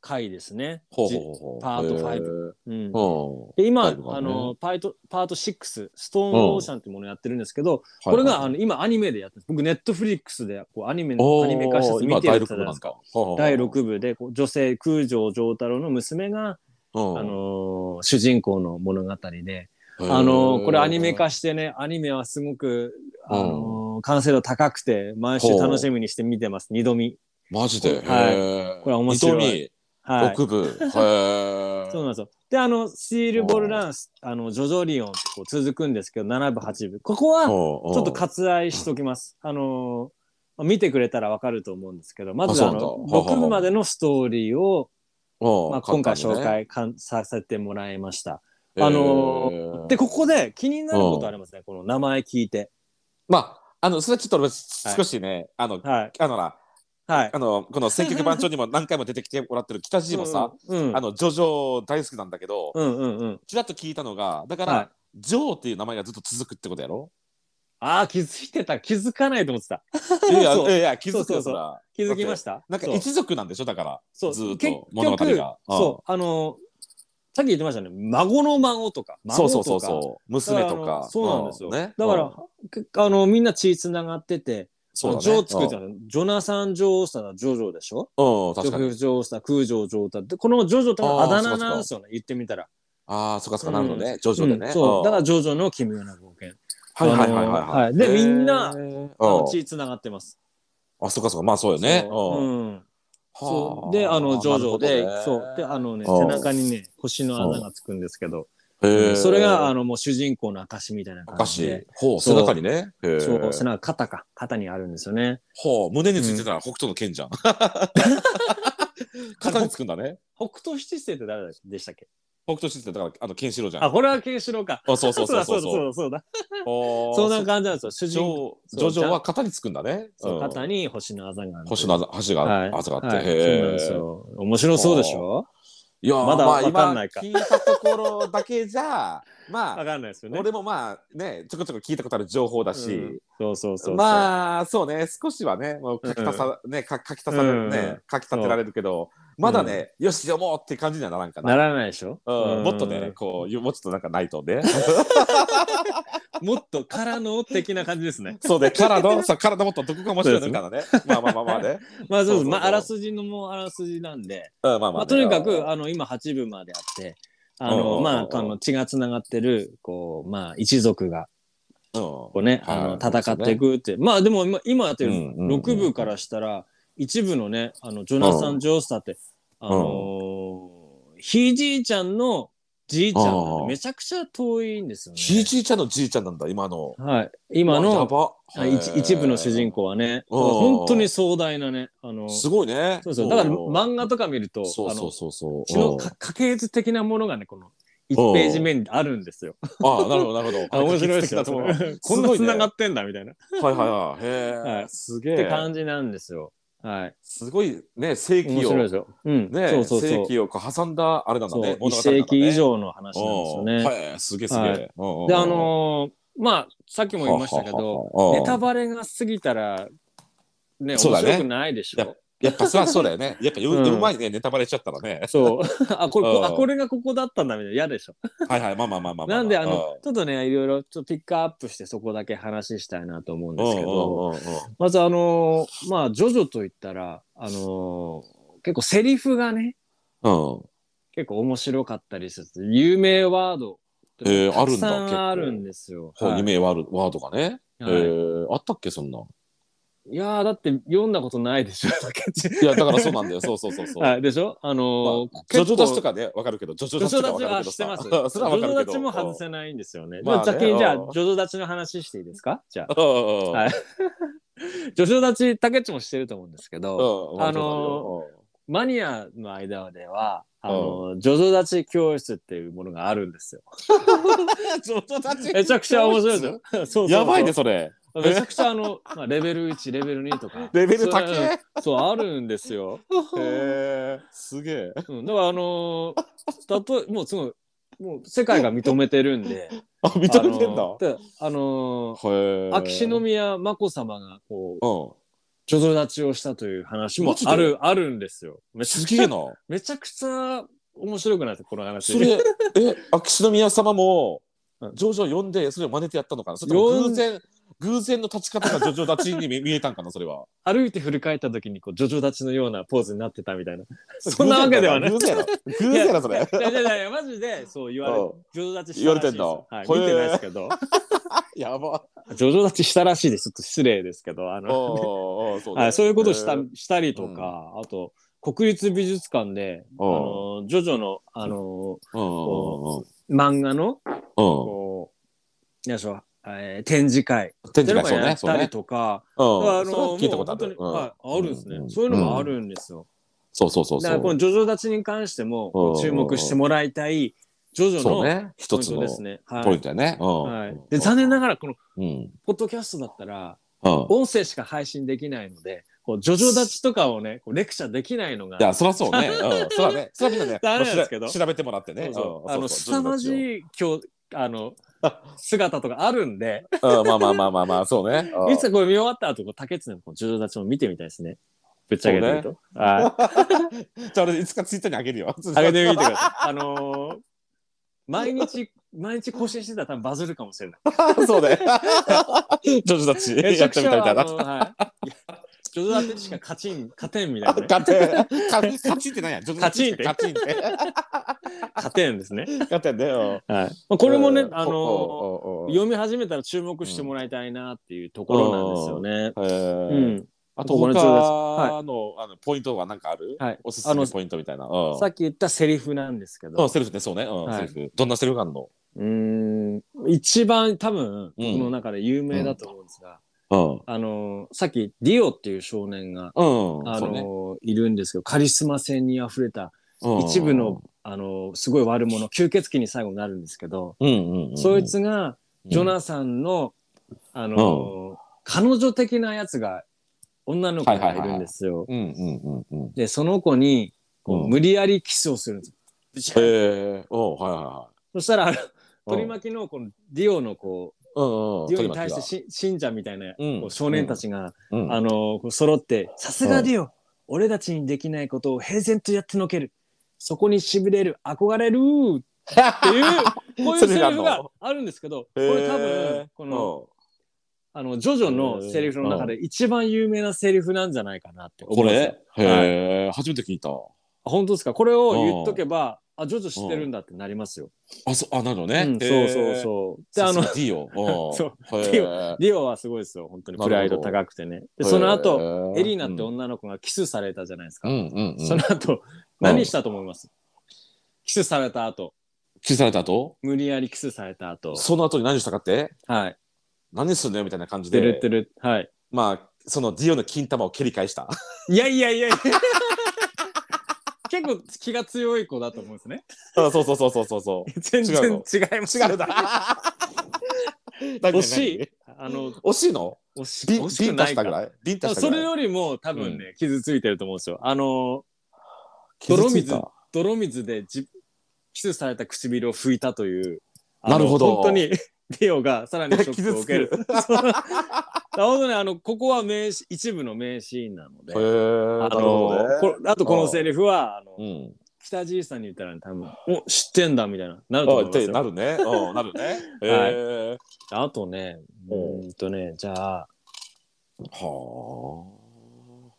Speaker 1: 回ですね。
Speaker 2: ほうほうほう。
Speaker 1: パート5
Speaker 2: へー。
Speaker 1: うん。
Speaker 2: うん。
Speaker 1: で今、
Speaker 2: ね。
Speaker 1: あのパートパート6ストーンオーシャンっていうものをやってるんですけど、
Speaker 2: こ
Speaker 1: これがあの今アニメでやってる僕ネットフリックスでこうアニメ
Speaker 2: おー
Speaker 1: アニメ化して見てるじゃ
Speaker 2: 6部なんだ
Speaker 1: ないですか。。
Speaker 2: 第
Speaker 1: 第6部でこう女性空城城太郎の娘が、
Speaker 2: うん。
Speaker 1: あのー主人公の物語で、あのー。これアニメ化してねアニメはすごく、あのー完成度高くて毎週楽しみにして見てます。二度見。
Speaker 2: マジで？
Speaker 1: はい。これ面白い。
Speaker 2: 二
Speaker 1: はい。
Speaker 2: 度見、6部？へ
Speaker 1: そうなんですよ。で、あの、スティールボールランス、あの、ジョジョリオンってこう続くんですけど、7部、8部。ここは、ち
Speaker 2: ち
Speaker 1: ょっと割愛しときます。あのー見てくれたらわかると思うんですけど、まずあの、
Speaker 2: あそうなんだ。
Speaker 1: 6部までのストーリーを、まあ、今回紹
Speaker 2: 簡
Speaker 1: 介かんさせてもらいました。あの
Speaker 2: へー
Speaker 1: で、ここで気になることありますね。この名前聞いて。
Speaker 2: まあ、あの、それはちょっと俺少しね、あの、
Speaker 1: はい。
Speaker 2: あのな、
Speaker 1: はい。
Speaker 2: あの、この選曲番長にも何回も出てきてもらってる北地もさ、
Speaker 1: うん、うん、
Speaker 2: あの、ジョジョ大好きなんだけど、
Speaker 1: うんうんうん。
Speaker 2: ちらっと聞いたのが、だか
Speaker 1: はい
Speaker 2: ら、ジョーっていう名前がずっと続くってことやろ？
Speaker 1: ああ、気づいてた。気づかないと思ってた。
Speaker 2: いやいや いや、気づくよ、
Speaker 1: そ
Speaker 2: ら。
Speaker 1: 気づきました
Speaker 2: なんか一族なんでしょ？だから、
Speaker 1: そう
Speaker 2: ずーっ
Speaker 1: 結
Speaker 2: と物語
Speaker 1: 局
Speaker 2: が。うん
Speaker 1: そう、あのさっき言ってましたね。孫の孫とか。孫とか。
Speaker 2: そうそうそうそう。娘とか。
Speaker 1: そうなんですよ。
Speaker 2: ね。
Speaker 1: だから、けあの、みんな血つながってて、
Speaker 2: そう。
Speaker 1: ジョー作ってたの。ジョナサン・ジョースターのジョジョでしょ？
Speaker 2: うん、確かに。
Speaker 1: フ・ジョースター、空城ジョーターで、このジョジョとあ
Speaker 2: あー
Speaker 1: だ名なんですよね、言ってみたら。
Speaker 2: ああ、そっかそっか、なるほどね。ジョジョでね。
Speaker 1: うんそう、だから
Speaker 2: ら、
Speaker 1: ジョジョの奇妙な冒険。
Speaker 2: はいはいはいはい
Speaker 1: でみんな血つながってます。
Speaker 2: あ、そっかそっか、まあそうよね。
Speaker 1: う
Speaker 2: ん
Speaker 1: そうで、あの、ジョジョで、そう。で、あのね、
Speaker 2: うん
Speaker 1: 背中にね、星の穴がつくんですけど、それが、あの、もう主人公の証みたいな
Speaker 2: お
Speaker 1: 感じで。。
Speaker 2: ほう、背中にね。
Speaker 1: そう、背中、肩か。肩にあるんですよね。
Speaker 2: ほう、胸についてたら北斗の剣じゃん。肩につくんだね。
Speaker 1: 北斗七星って誰でしたっけ？
Speaker 2: 北斗七星だから、あの、ケンシロウじゃん。
Speaker 1: あ、これはケンシロウか。
Speaker 2: あ、そうそうそうそう
Speaker 1: そうだそうだそうだ。そんな感じなんですよ。主
Speaker 2: ジ
Speaker 1: 人公。
Speaker 2: ョジョジョは肩につくんだね。
Speaker 1: そう
Speaker 2: うん
Speaker 1: 肩に星のあざがある。
Speaker 2: 星の橋が、
Speaker 1: はい
Speaker 2: あざがあって。
Speaker 1: はい、そうなんですよ。面白そうでしょ？
Speaker 2: いやー
Speaker 1: まだ
Speaker 2: まあ
Speaker 1: わかんないか
Speaker 2: 今聞いたところだけじゃ、ま
Speaker 1: わ
Speaker 2: あ、
Speaker 1: かんないですよね。
Speaker 2: 俺もまあね、ちょこちょこ聞いたことある情報だし、
Speaker 1: うんそうそうそうそう。
Speaker 2: まあそうね少しはねもう書き足さ、ねか書き足されるね、
Speaker 1: うん
Speaker 2: 書き立てられるけどまだね、よし読もうって感じにはならんかな。
Speaker 1: ならないでしょ、
Speaker 2: うん、もっとね
Speaker 1: うん
Speaker 2: こうもうちょっとなんかないとね。
Speaker 1: もっとからの的な感じですね。
Speaker 2: そうね体さ体もっとどこが面白いのかなね。まあまあまあまあね、
Speaker 1: まあそうです。まああらすじのもうあらすじなんで、
Speaker 2: うん、まあまあ、ね。
Speaker 1: まあとにかくあの今8部まであって、あのまああの血がつながってるこうまあ一族が
Speaker 2: うん。
Speaker 1: こうね、
Speaker 2: はい
Speaker 1: あの戦っていくって、まあでも今今やってる
Speaker 2: うんうんうん
Speaker 1: 6部からしたら一部のねあのジョナサン・ジョースターって、あのーひいじいちゃんのじいちゃんなんでめちゃくちゃ遠いんですよね。
Speaker 2: ひいじいちゃんのじいちゃんなんだ今の。
Speaker 1: はい、今
Speaker 2: や
Speaker 1: の
Speaker 2: ば。
Speaker 1: あ一一部の主人公はね、
Speaker 2: うん。
Speaker 1: 本当に壮大なね、あの、
Speaker 2: すごいね。
Speaker 1: そうそう、だから
Speaker 2: ん。
Speaker 1: 漫画とか見ると、
Speaker 2: そうそう
Speaker 1: あの、
Speaker 2: そうそう。
Speaker 1: 血の
Speaker 2: うん。
Speaker 1: か家系図的なものがね、この1ページ目にあるんですよ。
Speaker 2: ああなるほどなるほど。
Speaker 1: あ面白いですよ。
Speaker 2: こ
Speaker 1: んな繋がってんだみたいな。っ
Speaker 2: はいはいはい。へえ、
Speaker 1: はい。
Speaker 2: すげえ。
Speaker 1: て感じなんですよ。はい。
Speaker 2: すごいね、世紀を。世紀を挟んだあれなんだね。
Speaker 1: 一世紀以。上の話なんですよね。
Speaker 2: うんはい、すげえすげ
Speaker 1: は
Speaker 2: え。
Speaker 1: で、あのーまあ、さっきも言いましたけど、ネタバレが過ぎたら、ね、面白くないでしょ。
Speaker 2: やっぱそりゃそうだよね。やっぱう,、
Speaker 1: う
Speaker 2: うんまいね、ネタバレしちゃったらね。
Speaker 1: そう。あ、これ、
Speaker 2: うん
Speaker 1: あ、これがここだったんだみたいな嫌でしょ。
Speaker 2: はいはい、まあまあまあまあまあ。
Speaker 1: なんで、あの、ちょっとね、いろいろちょっとピックアップしてそこだけ話したいなと思うん
Speaker 2: うん、
Speaker 1: ですけど、まずあのーまあ、ジョジョといったら、あのー結構セリフがね、
Speaker 2: うん。
Speaker 1: 結構面白かったりする。有名ワード
Speaker 2: えー
Speaker 1: たくさ
Speaker 2: あるんだ
Speaker 1: あるんですよ。はい
Speaker 2: 夢ワールワードがね。え
Speaker 1: はい
Speaker 2: ー、あったっけ、そんな。
Speaker 1: いやーだって読んだことないでしょ。
Speaker 2: いや、だからそうなんだよ。そうそうそうそう。
Speaker 1: はい、でしょ？あのー
Speaker 2: まあジョジョ立ちと
Speaker 1: か
Speaker 2: かね、わかるけど、ジョジョ立ちとか。
Speaker 1: は知ってます。
Speaker 2: それは。
Speaker 1: ジョジョ立ちも外せないんですよね。
Speaker 2: まあね
Speaker 1: 先にじゃあ、
Speaker 2: うん
Speaker 1: ジョジョ立ちの話していいですか？じゃあ。はい ジョジョ立ち、竹内もしてると思うんですけど、
Speaker 2: うん
Speaker 1: あのマニアの間では、あの、ジョジョ立ち教室っていうものがあるんですよ。
Speaker 2: ジョジョ立ち
Speaker 1: めちゃくちゃ面白いですよ。そうそうそう
Speaker 2: やばいね、それ。
Speaker 1: めちゃくちゃあの、まあ、レベル1、レベル2とか。
Speaker 2: レベル高
Speaker 1: そう
Speaker 2: え。
Speaker 1: そう、あるんですよ。
Speaker 2: へえ、すげえ。
Speaker 1: うん、だからあのー、たとえ、もうすごい、もう世界が認めてるんで、
Speaker 2: あ、認めてんだ
Speaker 1: あ。のーであのー
Speaker 2: へえ。
Speaker 1: 秋篠宮眞子さまがこう、
Speaker 2: うん。
Speaker 1: ジョジョ立ちをしたという話もある、あるんですよ。めちゃくちゃ、
Speaker 2: すげえな。
Speaker 1: めちゃくちゃ面白くないですか、この話。
Speaker 2: それ、え、秋篠宮様も
Speaker 1: うん、
Speaker 2: ジョジョ読んで、それを真似てやったのかな？それ偶然、偶然の立ち方がジョジョ立ちに見見えたんかな、それは。
Speaker 1: 歩いて振り返った時にこうジョジョ立ちのようなポーズになってたみたいな。そんなわけではない。
Speaker 2: 偶然やろ。偶然やろ、それ。
Speaker 1: いやいやいやマジでそう言われ。ジョジョ立ちしたらしいです
Speaker 2: 言われてんだ
Speaker 1: 見てないですけど。
Speaker 2: やば。
Speaker 1: ジョジョ立ちしたらしいです。ちょっと失礼ですけど、あの、
Speaker 2: そうね
Speaker 1: はい、そういうことをした,、したりとか、あと、国立美術館で、あの、ジョジョの、あの、漫画の。こう、よいしょ、えー展示会
Speaker 2: 展示会そうね、そうね。
Speaker 1: とか、
Speaker 2: うん。
Speaker 1: あの
Speaker 2: 聞いたことある。
Speaker 1: 本当にはい、あるんですね、
Speaker 2: うん
Speaker 1: そういうのもあるんですよ。
Speaker 2: そうそうそうそう。
Speaker 1: だからこのジョジョ立ちに関しても
Speaker 2: うん
Speaker 1: 注目してもらいたいジョジョの
Speaker 2: ね。
Speaker 1: ポ
Speaker 2: 一つ
Speaker 1: ですね。はい
Speaker 2: ポイントやね。うん
Speaker 1: はい、で残念ながらこの
Speaker 2: うん。
Speaker 1: ポッドキャストだったら
Speaker 2: うん。
Speaker 1: 音声しか配信できないのでこうジョジョ立ちとかをねこうレクチャーできないのが
Speaker 2: いや、そりゃそうね。うん。そりゃね。そりゃみんなね、
Speaker 1: ダメなんですけど
Speaker 2: 調べてもらってね。
Speaker 1: そうそう
Speaker 2: うん
Speaker 1: あの
Speaker 2: そうそう
Speaker 1: 凄まじい今日あの姿とかあるんで
Speaker 2: うん、まあまあまあまあまあ、そうね。うん
Speaker 1: いつかこれ見終わった後竹内のこうジョジョ立ちも見てみたいですねぶっちゃけてると、はい
Speaker 2: じゃあ俺いつかツイッターにあげるよ。
Speaker 1: 上げてみてください。あのー毎日毎日更新してたら多分バズるかもしれない。
Speaker 2: そうね。ジョジョたちやってみたいな。
Speaker 1: あのはい。いやジョジョだってしか勝ちん 勝てんみたいな、ね。
Speaker 2: 勝てん。勝勝ちって何や？
Speaker 1: 勝ちんって
Speaker 2: 勝ちんって。
Speaker 1: 勝てんですね。
Speaker 2: 勝てんね。うん
Speaker 1: はい。まあこれもね、あの読み始めたら注目してもらいたいなっていうところなんですよね。
Speaker 2: へ
Speaker 1: う
Speaker 2: ー
Speaker 1: ん。
Speaker 2: あと
Speaker 1: 友達です
Speaker 2: 他のあのポイントは何かある？
Speaker 1: はい。
Speaker 2: おすすめポイントみたいな。うん
Speaker 1: さっき言ったセリフなんですけ
Speaker 2: うん
Speaker 1: ど、
Speaker 2: セリフね、そうね。うん
Speaker 1: はい
Speaker 2: セリフ。どんなセリフがあるの？
Speaker 1: うーん、一番多分、僕の中で有名だと思うんですが、
Speaker 2: うん。
Speaker 1: あの、さっきディオっていう少年が、
Speaker 2: うん。
Speaker 1: あ
Speaker 2: そうね
Speaker 1: の、いるんですけど、カリスマ性に溢れた
Speaker 2: うん
Speaker 1: 一部の、あの、すごい悪者、吸血鬼に最後になるんですけど。そいつが、ジョナサンの、あの、彼女的なやつが、女の子がいるんですよ。で、その子に、無理やりキスをするんですよ。
Speaker 2: へえ。おはいはいは
Speaker 1: そしたら。取り巻きのこのディオのこう、
Speaker 2: うんうん。
Speaker 1: ディオに対してし信者みたいな、
Speaker 2: うん。
Speaker 1: こう少年たちが、
Speaker 2: うん。
Speaker 1: あのこう揃って「さすがディオ、俺たちにできないことを平然とやってのける。そこにしびれる憧れる」っていう こういうセリフがあるんですけどこれ多分このあのジョジョのセリフの中で一番有名なセリフなんじゃないかなって思
Speaker 2: こ
Speaker 1: います。
Speaker 2: れ？へえ。初めて聞いた。
Speaker 1: あ本当ですか？これを言っとけばあジョジョ知ってるんだってなりますよ。
Speaker 2: あ、そう、あ、なるほどね
Speaker 1: うん。そうそうそう。であの
Speaker 2: ディオ。
Speaker 1: そう
Speaker 2: デ
Speaker 1: ディディオはすごいですよ本当にプライド高くてね。でその後エリーナって女の子がキスされたじゃないですか。
Speaker 2: うんうんうん。
Speaker 1: その後、何したと思います？キスされた後、
Speaker 2: キスされた後？
Speaker 1: 無理やりキスされた後、
Speaker 2: その後に何したかって？
Speaker 1: はい。
Speaker 2: 何すんのよみたいな感じ
Speaker 1: てる
Speaker 2: で。
Speaker 1: てる、はい。
Speaker 2: まあ、そのディオの金玉を蹴り返した。
Speaker 1: いやいやいやいや結構気が強い子だと思うんですね。
Speaker 2: あそうそうそうそうそうそう。
Speaker 1: 全然
Speaker 2: 違うの
Speaker 1: 違います。
Speaker 2: 違うだ。
Speaker 1: 惜しい。あの、
Speaker 2: 惜しいの？
Speaker 1: 惜し
Speaker 2: ビン
Speaker 1: 惜しくないか
Speaker 2: ビンタしたぐ。らい？ビンタしたぐらい？
Speaker 1: それよりも多分ね、傷ついてると思うんですよ。あの、
Speaker 2: 傷
Speaker 1: 泥水
Speaker 2: ついた、
Speaker 1: 泥水でじキスされた唇を拭いたという。あの
Speaker 2: なるほど
Speaker 1: 本当に、ディオがさらにショックを受ける。
Speaker 2: 傷
Speaker 1: そう本当ね、あの、ここは名シ一部の名シーンなので。あ
Speaker 2: なるほどね
Speaker 1: のこあとこのセリフは、あの
Speaker 2: うん。
Speaker 1: 北じいさんに言ったら、多分お知ってんだみたいな、なると思いますよ。
Speaker 2: なるね。うん、なるね。へー
Speaker 1: あとね、うんとね、じゃあ、
Speaker 2: は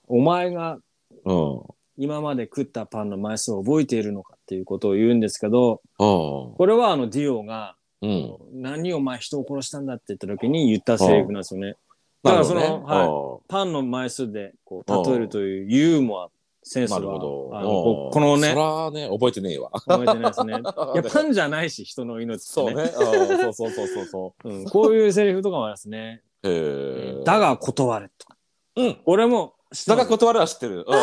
Speaker 1: お前が
Speaker 2: あ。うん。
Speaker 1: 今まで食ったパンの枚数を覚えているのかっていうことを言うんですけど、
Speaker 2: う
Speaker 1: これはあのディオが、
Speaker 2: ん。うん。
Speaker 1: 何お前人を殺したんだって言った時に言ったセリフなんですよね。だからその、
Speaker 2: ね
Speaker 1: はい、パンの枚数でこう例えるというユーモア、センス
Speaker 2: な
Speaker 1: は、
Speaker 2: るほど。
Speaker 1: あのここのね
Speaker 2: そ、らね、覚えてねえわ。
Speaker 1: 覚えてないですね。いや、パンじゃないし、人の命って
Speaker 2: そうね。うんそうそうそうそうそ
Speaker 1: うん、こういうセリフとかもありますね。だが断れとか。
Speaker 2: うん。
Speaker 1: 俺も
Speaker 2: だが断るは知ってる。うん。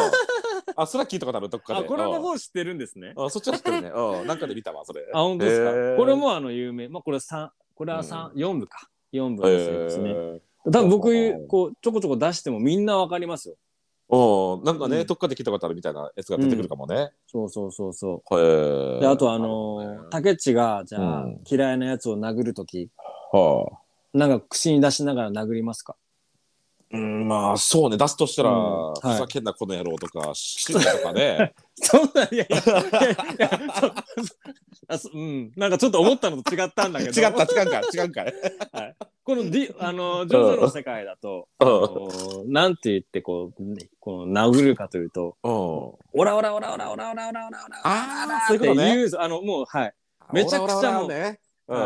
Speaker 2: あ、それは聞いたことある、どっかで。
Speaker 1: あ、これの
Speaker 2: うん
Speaker 1: 方知ってるんですね。
Speaker 2: あ、そっちは知ってるね。うん。なんかで見たわ、それ。
Speaker 1: あ、本当ですか？これもあの有名。まあ、これ三これは三四部か。四部ですね。
Speaker 2: え。
Speaker 1: 多分僕、こう、ちょこちょこ出してもみんなわかりますよ。
Speaker 2: うん。なんかね、
Speaker 1: うん
Speaker 2: どっかで聞いたことあるみたいなやつが出てくるかもね。
Speaker 1: そうそうそうそ
Speaker 2: へ
Speaker 1: う。
Speaker 2: え。
Speaker 1: で、あとあの竹内が、じゃあ、
Speaker 2: うん
Speaker 1: 嫌いなやつを殴るとき、
Speaker 2: はあ。
Speaker 1: なんか口に出しながら殴りますか？
Speaker 2: うん、まあ、そうね、出すとしたら、
Speaker 1: うんはい
Speaker 2: ふざけんなこの野郎とか、死ぬとかね。
Speaker 1: そんな、いやいや、いやいやそあそうん、なんかちょっと思ったのと違ったんだけど。
Speaker 2: 違った、違うんかい、違うんかい。
Speaker 1: このディ、あの、ジョジョの世界だと、あのなんて言ってこう、ねこの殴るかというと、
Speaker 2: うん。
Speaker 1: オラオラオラオラオラオラオラオラオラ
Speaker 2: ああ、
Speaker 1: って
Speaker 2: そういうことね。
Speaker 1: あの、もう、はい。めちゃくちゃもう
Speaker 2: ね。うん。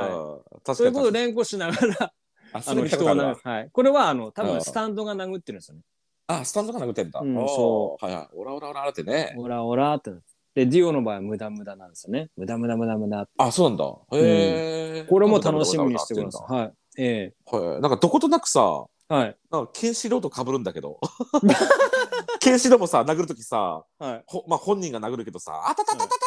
Speaker 1: そういうことを連呼しながら、
Speaker 2: あ、
Speaker 1: の、人を殴る。はい。これは、あの、多
Speaker 2: うん
Speaker 1: 分スタンドが殴ってるんですよね。
Speaker 2: あ、スタンドが殴ってんだ。
Speaker 1: うんそ
Speaker 2: はいはい。オラオラオラってね。
Speaker 1: オラオラって。で、ディオの場合は無駄無駄なんですよね。無駄無駄無駄無駄。
Speaker 2: あ、そうなんだ。へえ。
Speaker 1: これも楽しみにしてください。はい。え
Speaker 2: い。はい。なんかどことなくさ、
Speaker 1: えはい。
Speaker 2: なんかケンシロウと被るんだけど。ケンシロウもさ、殴るときさ、
Speaker 1: はい。
Speaker 2: ほまあ本人が殴るけどさ、あたたたたたた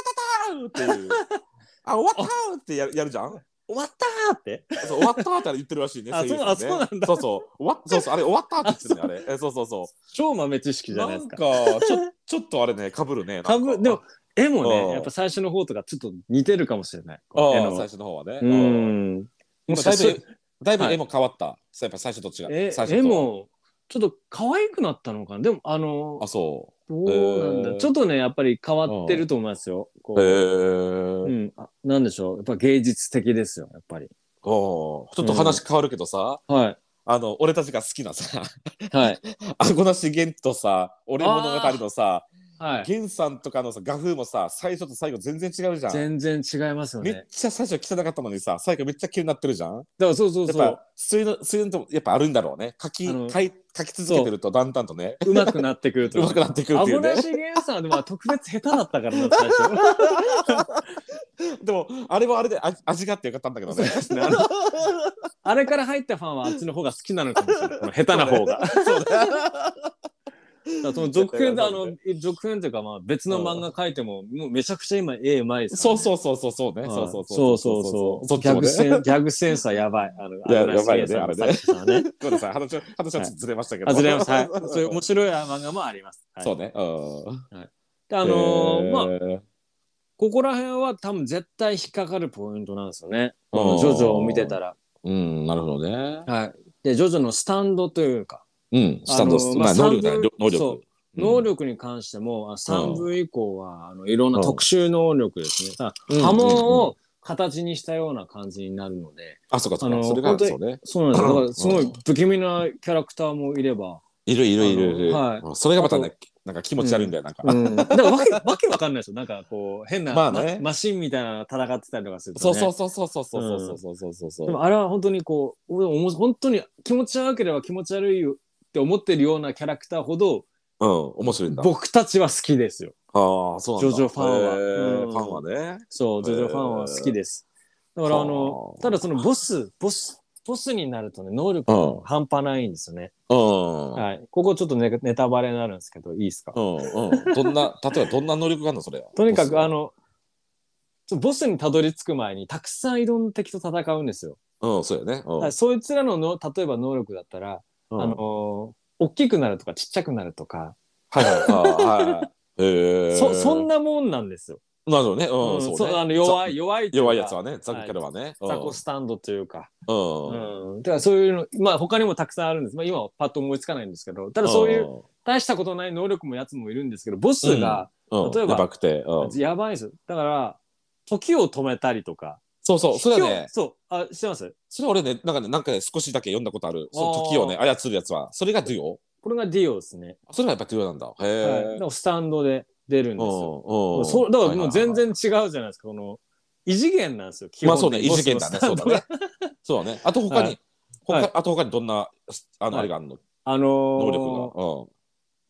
Speaker 2: たーっていう。あ、終わったーってやるやるじゃん？
Speaker 1: 終わったーって。
Speaker 2: そう終わったーって言ってるらしいね。
Speaker 1: あそうあそうなんだ
Speaker 2: そうそう。終わそうそう。あれ終わったーって言ってるね、あれ。えそうそうそう。
Speaker 1: 超豆知識じゃないですか。
Speaker 2: なんかちょちょっとあれね、被るね。か
Speaker 1: かぶ、でも、絵も
Speaker 2: うん
Speaker 1: ね、やっぱ最初の方とかちょっと似てるかもしれない。
Speaker 2: あ
Speaker 1: 絵の
Speaker 2: あ最初の方はね。
Speaker 1: う
Speaker 2: うん
Speaker 1: ん。もしかし
Speaker 2: だいぶだいぶ
Speaker 1: はい
Speaker 2: 絵も変わった。やっぱ最初と違う。
Speaker 1: 絵もちょっと可愛くなったのかな？でもあの
Speaker 2: あ、そ
Speaker 1: どうなんだ、
Speaker 2: へー。
Speaker 1: ちょっとねやっぱり変わってると思いますよ。こ
Speaker 2: う。へ
Speaker 1: う
Speaker 2: え。
Speaker 1: うん、あなんでしょう？やっぱ芸術的ですよやっぱり。
Speaker 2: おちょっと話変わるけどさ、
Speaker 1: はい。
Speaker 2: あの、俺たちが好きなさ、
Speaker 1: はい。
Speaker 2: アゴナシゲンとさ、俺物語のさ、
Speaker 1: はい。
Speaker 2: ゲンさんとかのさ、画風もさ、最初と最後全然違うじゃん。
Speaker 1: 全然違いますよ
Speaker 2: めっ
Speaker 1: ね。
Speaker 2: ちゃ最初汚かったのにさ、最後めっちゃ綺麗になってるじゃん。
Speaker 1: だからそうそうそう
Speaker 2: やっぱ。そういうの、そういうのとやっぱあるんだろうね。書き、書い書き続けてるとだんだんとね、
Speaker 1: うまくなってくると。
Speaker 2: うまくなってくるっていうね
Speaker 1: ゲンさんはでも特別下手だったからな最初。
Speaker 2: でも、あれはあれで味味があってよかったんだけどね。
Speaker 1: ねあれから入ったファンはあっちの方が好きなのかもしれない。下手な方が。
Speaker 2: そう。だ
Speaker 1: からその続編であの
Speaker 2: そう
Speaker 1: 続編というかまあ別の漫画描いてももうめちゃくちゃ今絵うまいです
Speaker 2: そう
Speaker 1: う
Speaker 2: そうそうそうそうね。
Speaker 1: はい
Speaker 2: そうそう
Speaker 1: そうそうそうギャ。グセンギャグセンスはやばいあの
Speaker 2: いややばいよねあれね
Speaker 1: 作者さんね
Speaker 2: ごめんなさい、話は話はずれましたけど。
Speaker 1: あずれますはいそういう面白い漫画もあります、はい、
Speaker 2: そうね。うん。
Speaker 1: であのーまあ
Speaker 2: あ、
Speaker 1: ここら辺は多分絶対引っかかるポイントなんですよねのジョジョを見てたら
Speaker 2: うん、なるほどね。
Speaker 1: はいでジョジョのスタンドというか
Speaker 2: うん、スタンド、
Speaker 1: あの
Speaker 2: まあ、
Speaker 1: まあ
Speaker 2: 能力だ能力。
Speaker 1: 能力に関しても、あ3部以降はあのいろんな特殊能力ですね。
Speaker 2: うん
Speaker 1: 波紋を形にしたような感じになるので、
Speaker 2: あ、そうか、そうか。それがそうね。
Speaker 1: そうなんですよ。だからすご
Speaker 2: うん
Speaker 1: い不気味なキャラクターもいれば、
Speaker 2: いるいるいる。
Speaker 1: はい
Speaker 2: うんそれがまた
Speaker 1: あ
Speaker 2: ね、なんか気持ち悪いんだよ、なんか。
Speaker 1: うん、だからわけわけわかんないですよ。なんかこう変な、
Speaker 2: まあね
Speaker 1: マシンみたいなの戦ってたりとかすると、
Speaker 2: そう
Speaker 1: ね。
Speaker 2: そうそうそうそうそうそうそうそうそうそう。
Speaker 1: でもあれは本当にこう、俺おも本当に気持ち悪ければ気持ち悪いよって思ってるようなキャラクターほど
Speaker 2: うん、面白いんだ。
Speaker 1: 僕たちは好きですよ。
Speaker 2: ああ、そうなんだ。
Speaker 1: ジョジョファンはうん
Speaker 2: ファンはね。
Speaker 1: そう、ジョジョファンは好きです。だからあの
Speaker 2: は、あ
Speaker 1: ただそのボス、ボス、ボスになるとね、能力
Speaker 2: うん
Speaker 1: が半端ないんですよね。
Speaker 2: うん。
Speaker 1: はい。ここちょっとネネタバレになるんですけど、いいですか？
Speaker 2: うんうん。どんな、例えばどんな能力があるの？それは。
Speaker 1: とにかくあ
Speaker 2: の、
Speaker 1: の、ちょボスにたどり着く前にたくさんいろんな敵と戦うんですよ。
Speaker 2: うん、そうやね。うん
Speaker 1: はいそいつらのの例えば能力だったら、
Speaker 2: うん
Speaker 1: あの、大きくなるとかちっちゃくなるとか、
Speaker 2: はいはいはいはい。
Speaker 1: そそんなもんなんですよ。
Speaker 2: なるほどね。
Speaker 1: う
Speaker 2: うんん、そうね。
Speaker 1: あの弱い、
Speaker 2: ざ
Speaker 1: 弱い
Speaker 2: 弱いやつはね、ザクキャラはね。うん
Speaker 1: ザコスタンドというか。
Speaker 2: うん。
Speaker 1: うん。だからそういうの、まあ他にもたくさんあるんです。まあ今はパッと思いつかないんですけど、ただそういう大したことない能力もやつもいるんですけど、ボスが
Speaker 2: うん、うん、
Speaker 1: 例えば
Speaker 2: やばくて、うん、
Speaker 1: やばいんですよ。だから、時を止めたりとか。
Speaker 2: そうそう、それはね
Speaker 1: そう、あ、知ってます？
Speaker 2: それは俺ね、なんかね、なんかね、少しだけ読んだことある。その時をね、操るやつは、それがデュオ？
Speaker 1: これがディオですね。
Speaker 2: それがやっぱデュオなんだ。へ
Speaker 1: はい。だ
Speaker 2: え。
Speaker 1: からスタンドで出るんですよ。
Speaker 2: うん、うん。
Speaker 1: そうだからもう全然
Speaker 2: はいはいはい
Speaker 1: 違うじゃないですか。この異次元なんですよ。基
Speaker 2: まあそうね、異次元だね。そうだね
Speaker 1: が。
Speaker 2: そうだね。あと他に、
Speaker 1: はいはい
Speaker 2: 他あと他にどんな、あの、
Speaker 1: はい
Speaker 2: あれがあるの？
Speaker 1: あの
Speaker 2: 能
Speaker 1: ー
Speaker 2: 力が。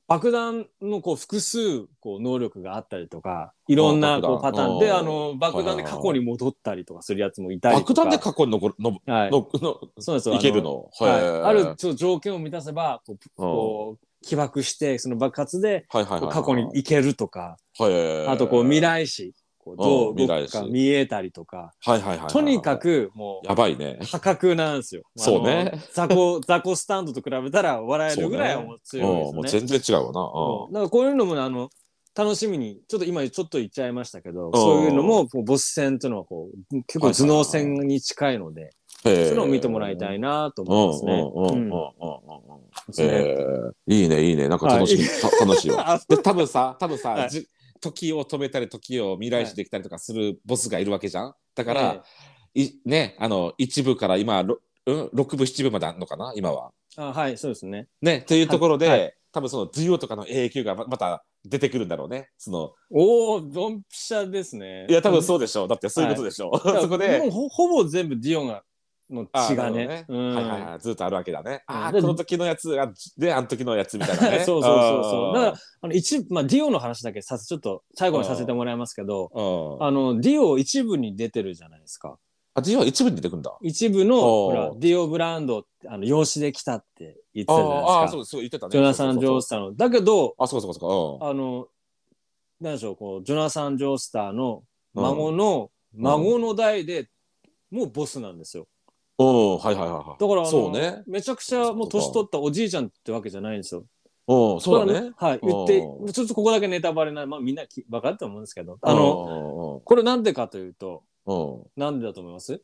Speaker 1: 爆弾のこう複数こう能力があったりとか、いろんなこうパターンで、
Speaker 2: あ
Speaker 1: の、爆弾で過去に戻ったりとかするやつもい
Speaker 2: うん。
Speaker 1: たりとか。
Speaker 2: 爆弾で過去に残るの、
Speaker 1: はい。
Speaker 2: の、の、
Speaker 1: そうですよ。
Speaker 2: いけるの？
Speaker 1: はいあるちょっと条件を満たせば、こう、こう起爆して、その爆発で、過去に行けるとか、
Speaker 2: はい。
Speaker 1: あとこう未来史、こうど
Speaker 2: う
Speaker 1: うん。どっ
Speaker 2: 未来史
Speaker 1: か見えたりとか、
Speaker 2: はいはいはいはい。
Speaker 1: とにか、くもう
Speaker 2: やばいね。
Speaker 1: 破格なんですよ。
Speaker 2: そうね。
Speaker 1: 雑魚、雑魚スタンドと比べたら笑えるぐらいはもう
Speaker 2: うん、
Speaker 1: 強いですよね。
Speaker 2: もう全然違うわな。
Speaker 1: そう。だからこういうのもねあの楽しみにちょっと今ちょっと言っちゃいましたけど、そういうのもこうボス戦というのはこう結構頭脳戦に近いので、そういうのを見てもらいたいなと思いますね。
Speaker 2: うんうんうんうんうんうん
Speaker 1: ですね。
Speaker 2: えー。いいねいいね。なんか楽しみ、た楽しいわ。
Speaker 1: あ
Speaker 2: で多分さ多分さ、
Speaker 1: はい。
Speaker 2: じ時を止めたり時を未来史できたりとかするボスがいるわけじゃん。だから、いねあの一部から今ろうん？6部7部まであるのかな？今は。
Speaker 1: ええあはいそうですね。
Speaker 2: ねというところで、
Speaker 1: はいは
Speaker 2: 多分そのデュオとかの影響がままた出てくるんだろうね。その
Speaker 1: おおドンピシャですね。
Speaker 2: いや多分そうでしょう。だってそういうことでしょう。
Speaker 1: だから
Speaker 2: そこで
Speaker 1: もうほほぼ全部ディオンがの血がね。
Speaker 2: あなるほ
Speaker 1: うん
Speaker 2: どはいはいはいずっとあるわけだね。ああ
Speaker 1: で
Speaker 2: この時のやつがであの時のやつみたいなね。
Speaker 1: そうそうそうそう。だからあの一まあディオの話だけさせちょっと最後にさせてもらいますけど、
Speaker 2: うん
Speaker 1: あのディオ一部に出てるじゃないですか。
Speaker 2: あ、ディオは一部に出てくるんだ。
Speaker 1: 一部のディオブランドあの養子で来たって言って
Speaker 2: あ
Speaker 1: たじゃないですか。
Speaker 2: ああ、そうそう言ってたね。
Speaker 1: ジョナサン・ジョー
Speaker 2: ー
Speaker 1: スターの。だけど、
Speaker 2: あ、そうかそうかそうか。
Speaker 1: あの、なんでしょう、こう、ジョナサン・ジョースターの孫の、孫の代でもうボスなんですよ。
Speaker 2: うん、うん、はいはいはいはい。
Speaker 1: だから、
Speaker 2: そうね。
Speaker 1: めちゃくちゃもう年取ったおじいちゃんってわけじゃないんですよ。
Speaker 2: うん、そうだね。
Speaker 1: はい、言って
Speaker 2: う、
Speaker 1: ちょっとここだけネタバレない、まあみんなき分かると思うんですけど、あ
Speaker 2: あ
Speaker 1: の、これなんでかというと。なんでだと思います？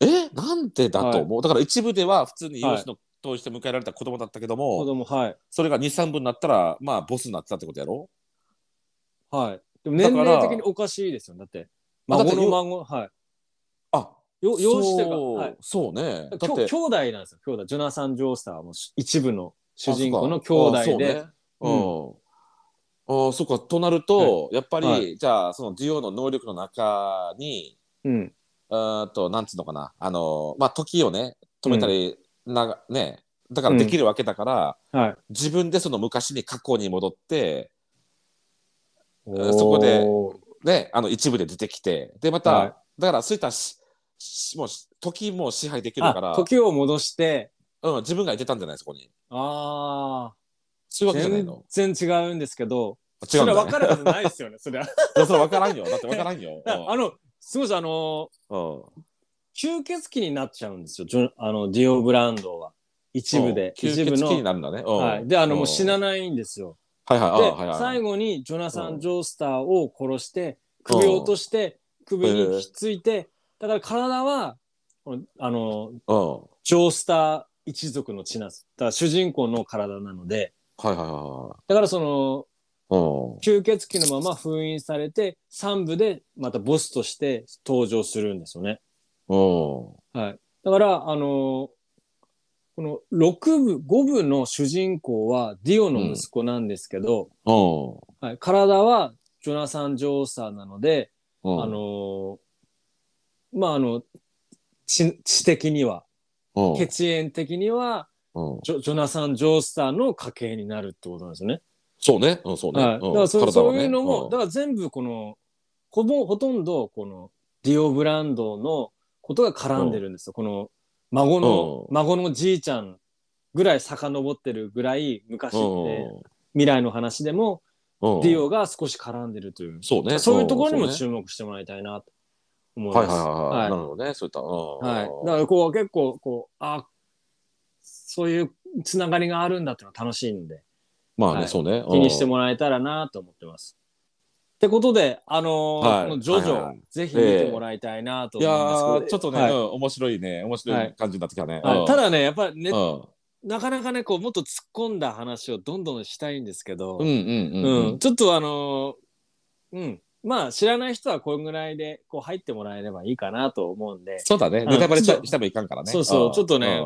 Speaker 2: え、なんでだと思う、だから一部では普通に養子のとして迎えられた子供だったけど
Speaker 1: 子
Speaker 2: も
Speaker 1: 供はい。
Speaker 2: それが23分になったらまあボスになってたってことやろ？
Speaker 1: はい。でも年齢的におかしいですよ。だって孫の孫はい。
Speaker 2: あ
Speaker 1: よ養子というか
Speaker 2: そう
Speaker 1: はい。
Speaker 2: そうね。だって。
Speaker 1: きょ兄弟なんですよ。兄弟。ジョナサン・ジョースターはもう一部の主人公の兄弟で、
Speaker 2: そうね。うん、あそうか。となると、やっぱり、
Speaker 1: は
Speaker 2: じゃあそのデュオの能力の中に
Speaker 1: うん。
Speaker 2: うーんとなんつうのかな。あのまあ時をね止めたり、ながね。だからできるわけだから、
Speaker 1: はい。
Speaker 2: 自分でその昔に過去に戻ってそこでねあの一部で出てきてでまた、
Speaker 1: はい。
Speaker 2: だからそういったししもう時も支配できるから。
Speaker 1: あ、時を戻して。
Speaker 2: うん、自分がいてたんじゃないそこに。
Speaker 1: あ
Speaker 2: そういう
Speaker 1: あ
Speaker 2: わけじゃないの。
Speaker 1: 全然違うんですけど。
Speaker 2: 違うね、
Speaker 1: それは分かるはずないですよねそれは。
Speaker 2: それ分からんよ。だって分からんよ、
Speaker 1: あのすごいあの
Speaker 2: うん。うん
Speaker 1: 吸血鬼になっちゃうんですよジョあのディオ・ブランドは。一部で。
Speaker 2: うん。吸血鬼に
Speaker 1: の。
Speaker 2: なるんだね、うん。
Speaker 1: はい、であのもう死な
Speaker 2: ない
Speaker 1: んですよ。
Speaker 2: はいはい。はいはい。
Speaker 1: 最後にジョナサン・
Speaker 2: うん
Speaker 1: ジョースターを殺して首を落として首にひっついてだから体はこのあの
Speaker 2: うん
Speaker 1: ジョースター一族の血なんですだから主人公の体なので
Speaker 2: はいはいは
Speaker 1: だからその
Speaker 2: いはい
Speaker 1: 吸血鬼のまま封印されて3部でまたボスとして登場するんですよね。
Speaker 2: うん。
Speaker 1: はい、だからあのこの6部5部の主人公はディオの息子なんですけど、
Speaker 2: うん。
Speaker 1: はい、体はジョナサン・ジョースターなので、
Speaker 2: うん。
Speaker 1: あのまああの知知的には
Speaker 2: うん。
Speaker 1: 血縁的には
Speaker 2: うん。
Speaker 1: ジョジョナサン・ジョースターの家系になるってことなんですよね。
Speaker 2: そうね。うんそうね、
Speaker 1: はい、
Speaker 2: うん。
Speaker 1: だからそ,、
Speaker 2: 体は
Speaker 1: そう
Speaker 2: ね
Speaker 1: いうのも、
Speaker 2: うん。
Speaker 1: だから全部このほぼほとんどこのディオ・ブランドのことが絡んでるんですよ。この孫の、
Speaker 2: うん。
Speaker 1: 孫のじいちゃんぐらい遡ってるぐらい昔って、
Speaker 2: うん。
Speaker 1: 未来の話でも
Speaker 2: うん。
Speaker 1: ディオが少し絡んでるという、
Speaker 2: そうね。
Speaker 1: そういうところにも注目してもらいたいなと思い
Speaker 2: ねはい
Speaker 1: ます。
Speaker 2: はいはいはい、
Speaker 1: はい。
Speaker 2: なるほどね。そういった、うん。
Speaker 1: はい、だからこう結構こうあそういうつながりがあるんだっていうのは楽しいんで。
Speaker 2: まあね、
Speaker 1: はい。
Speaker 2: そうね。
Speaker 1: 気にして
Speaker 2: も
Speaker 1: もらえたらなと思ってます。ってことで、あのー
Speaker 2: はい。
Speaker 1: このジョジョ、ぜひ見てもらいたいなと
Speaker 2: いや
Speaker 1: 思います
Speaker 2: ーちょっとね、面白いね。面白い感じになってきたね、
Speaker 1: ただね、やっぱりね、
Speaker 2: うん。
Speaker 1: なかなかね、こうもっと突っ込んだ話をどんどんしたいんですけど、
Speaker 2: うんうんうん。
Speaker 1: うん。ちょっとあのーうん、まあ知らない人はこれぐらいでこう入ってもらえればいいかなと思うんで、
Speaker 2: そうだね。
Speaker 1: ん。
Speaker 2: ネタバレし
Speaker 1: ちょっと
Speaker 2: してもいかんからね。
Speaker 1: そうそう。ん。ちょっとね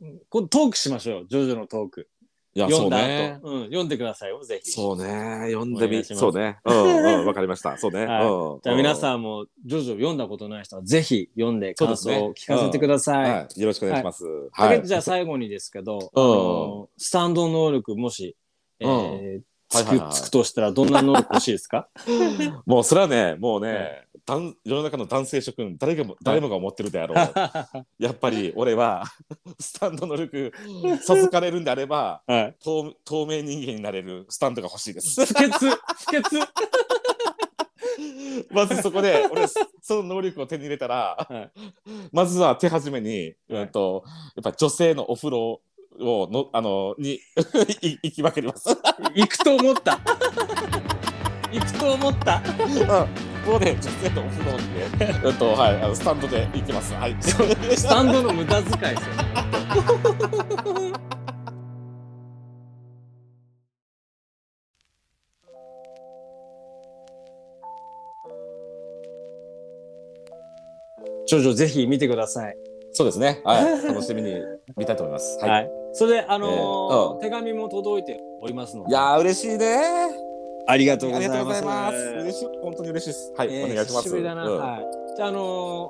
Speaker 2: うん。
Speaker 1: うんこうトークしましょう。よ、ジョジョのトーク。
Speaker 2: いやそう
Speaker 1: 読んだ後、
Speaker 2: ね。
Speaker 1: うん、読んでくださいよ、ぜひ。
Speaker 2: そうね。読んでみ
Speaker 1: お願いします。
Speaker 2: そうね。うんうん。わかりました。そうね、
Speaker 1: はい。
Speaker 2: うん。
Speaker 1: じゃあ皆
Speaker 2: ん
Speaker 1: さんもジョジョ読んだことない人はぜひ読んで感
Speaker 2: そうですね。
Speaker 1: 想を聞かせてください。
Speaker 2: はい、よろしくお願いします。
Speaker 1: だ
Speaker 2: はい。
Speaker 1: けじゃあ最後にですけど、スタンド能力もし、えーつく、
Speaker 2: はいはいはい
Speaker 1: つくとしたらどんな能力欲しいですか？
Speaker 2: もうそれはね、もうね、
Speaker 1: はい
Speaker 2: 男世の中の男性諸君、誰がも誰もが思ってるであろう。やっぱり俺は スタンド能力授かれるんであれば、
Speaker 1: はい。
Speaker 2: 透透明人間になれるスタンドが欲しいです。
Speaker 1: 不潔不潔
Speaker 2: まずそこで俺その能力を手に入れたら、
Speaker 1: はい
Speaker 2: まずは手始めに、うんとやっぱ女性のお風呂をのあのに い行きまくります。
Speaker 1: 行くと思った行くと思った
Speaker 2: うんもうね、女性のお風呂にね、うんとはい、あのスタンドで行きます。はい。
Speaker 1: スタンドの無駄遣いですよねジョジョぜひ見てください。
Speaker 2: そうですね。はい。楽しみに見たいと思います。はい。
Speaker 1: はい。それで、あのー
Speaker 2: えーうん
Speaker 1: 手紙も届いておりますので。
Speaker 2: いやー、嬉しいね
Speaker 1: ありがとう
Speaker 2: あり
Speaker 1: ございます。
Speaker 2: がとうございます。嬉しい。本当に嬉しいです。はい。
Speaker 1: えー
Speaker 2: お願いします。
Speaker 1: 久しぶりだな。
Speaker 2: うん
Speaker 1: はい。じゃあ、あのー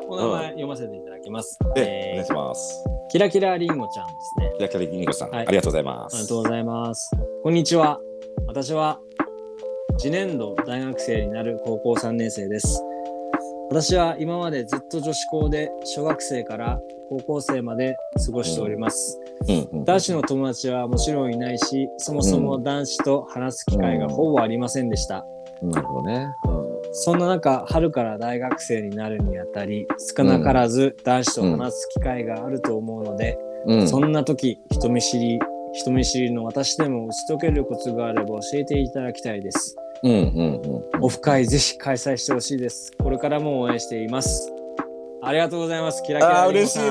Speaker 1: お名前読ませていただきます。
Speaker 2: で、
Speaker 1: えー
Speaker 2: お願いします。
Speaker 1: キラキラリンゴちゃんですね。
Speaker 2: キラキラリンゴさん、
Speaker 1: はい
Speaker 2: ありがとうございます。
Speaker 1: ありがとうございます。こんにちは。私は次年度大学生になる高校3年生です。私は今までずっと女子校で小学生から高校生まで過ごしております。
Speaker 2: うんうん。
Speaker 1: 男子の友達はもちろんいないし、そもそも男子と話す機会がほぼありませんでした。
Speaker 2: なるほどね。
Speaker 1: そんな中、春から大学生になるにあたり、少なからず男子と話す機会があると思うので、
Speaker 2: うん。
Speaker 1: そんな時、人見知り、人見知りの私でも打ち解けるコツがあれば教えていただきたいです。
Speaker 2: うんうんうん。
Speaker 1: オフ会ぜひ開催してほしいです。これからも応援しています。ありがとうございます。キラキラ
Speaker 2: あー嬉しい。ね。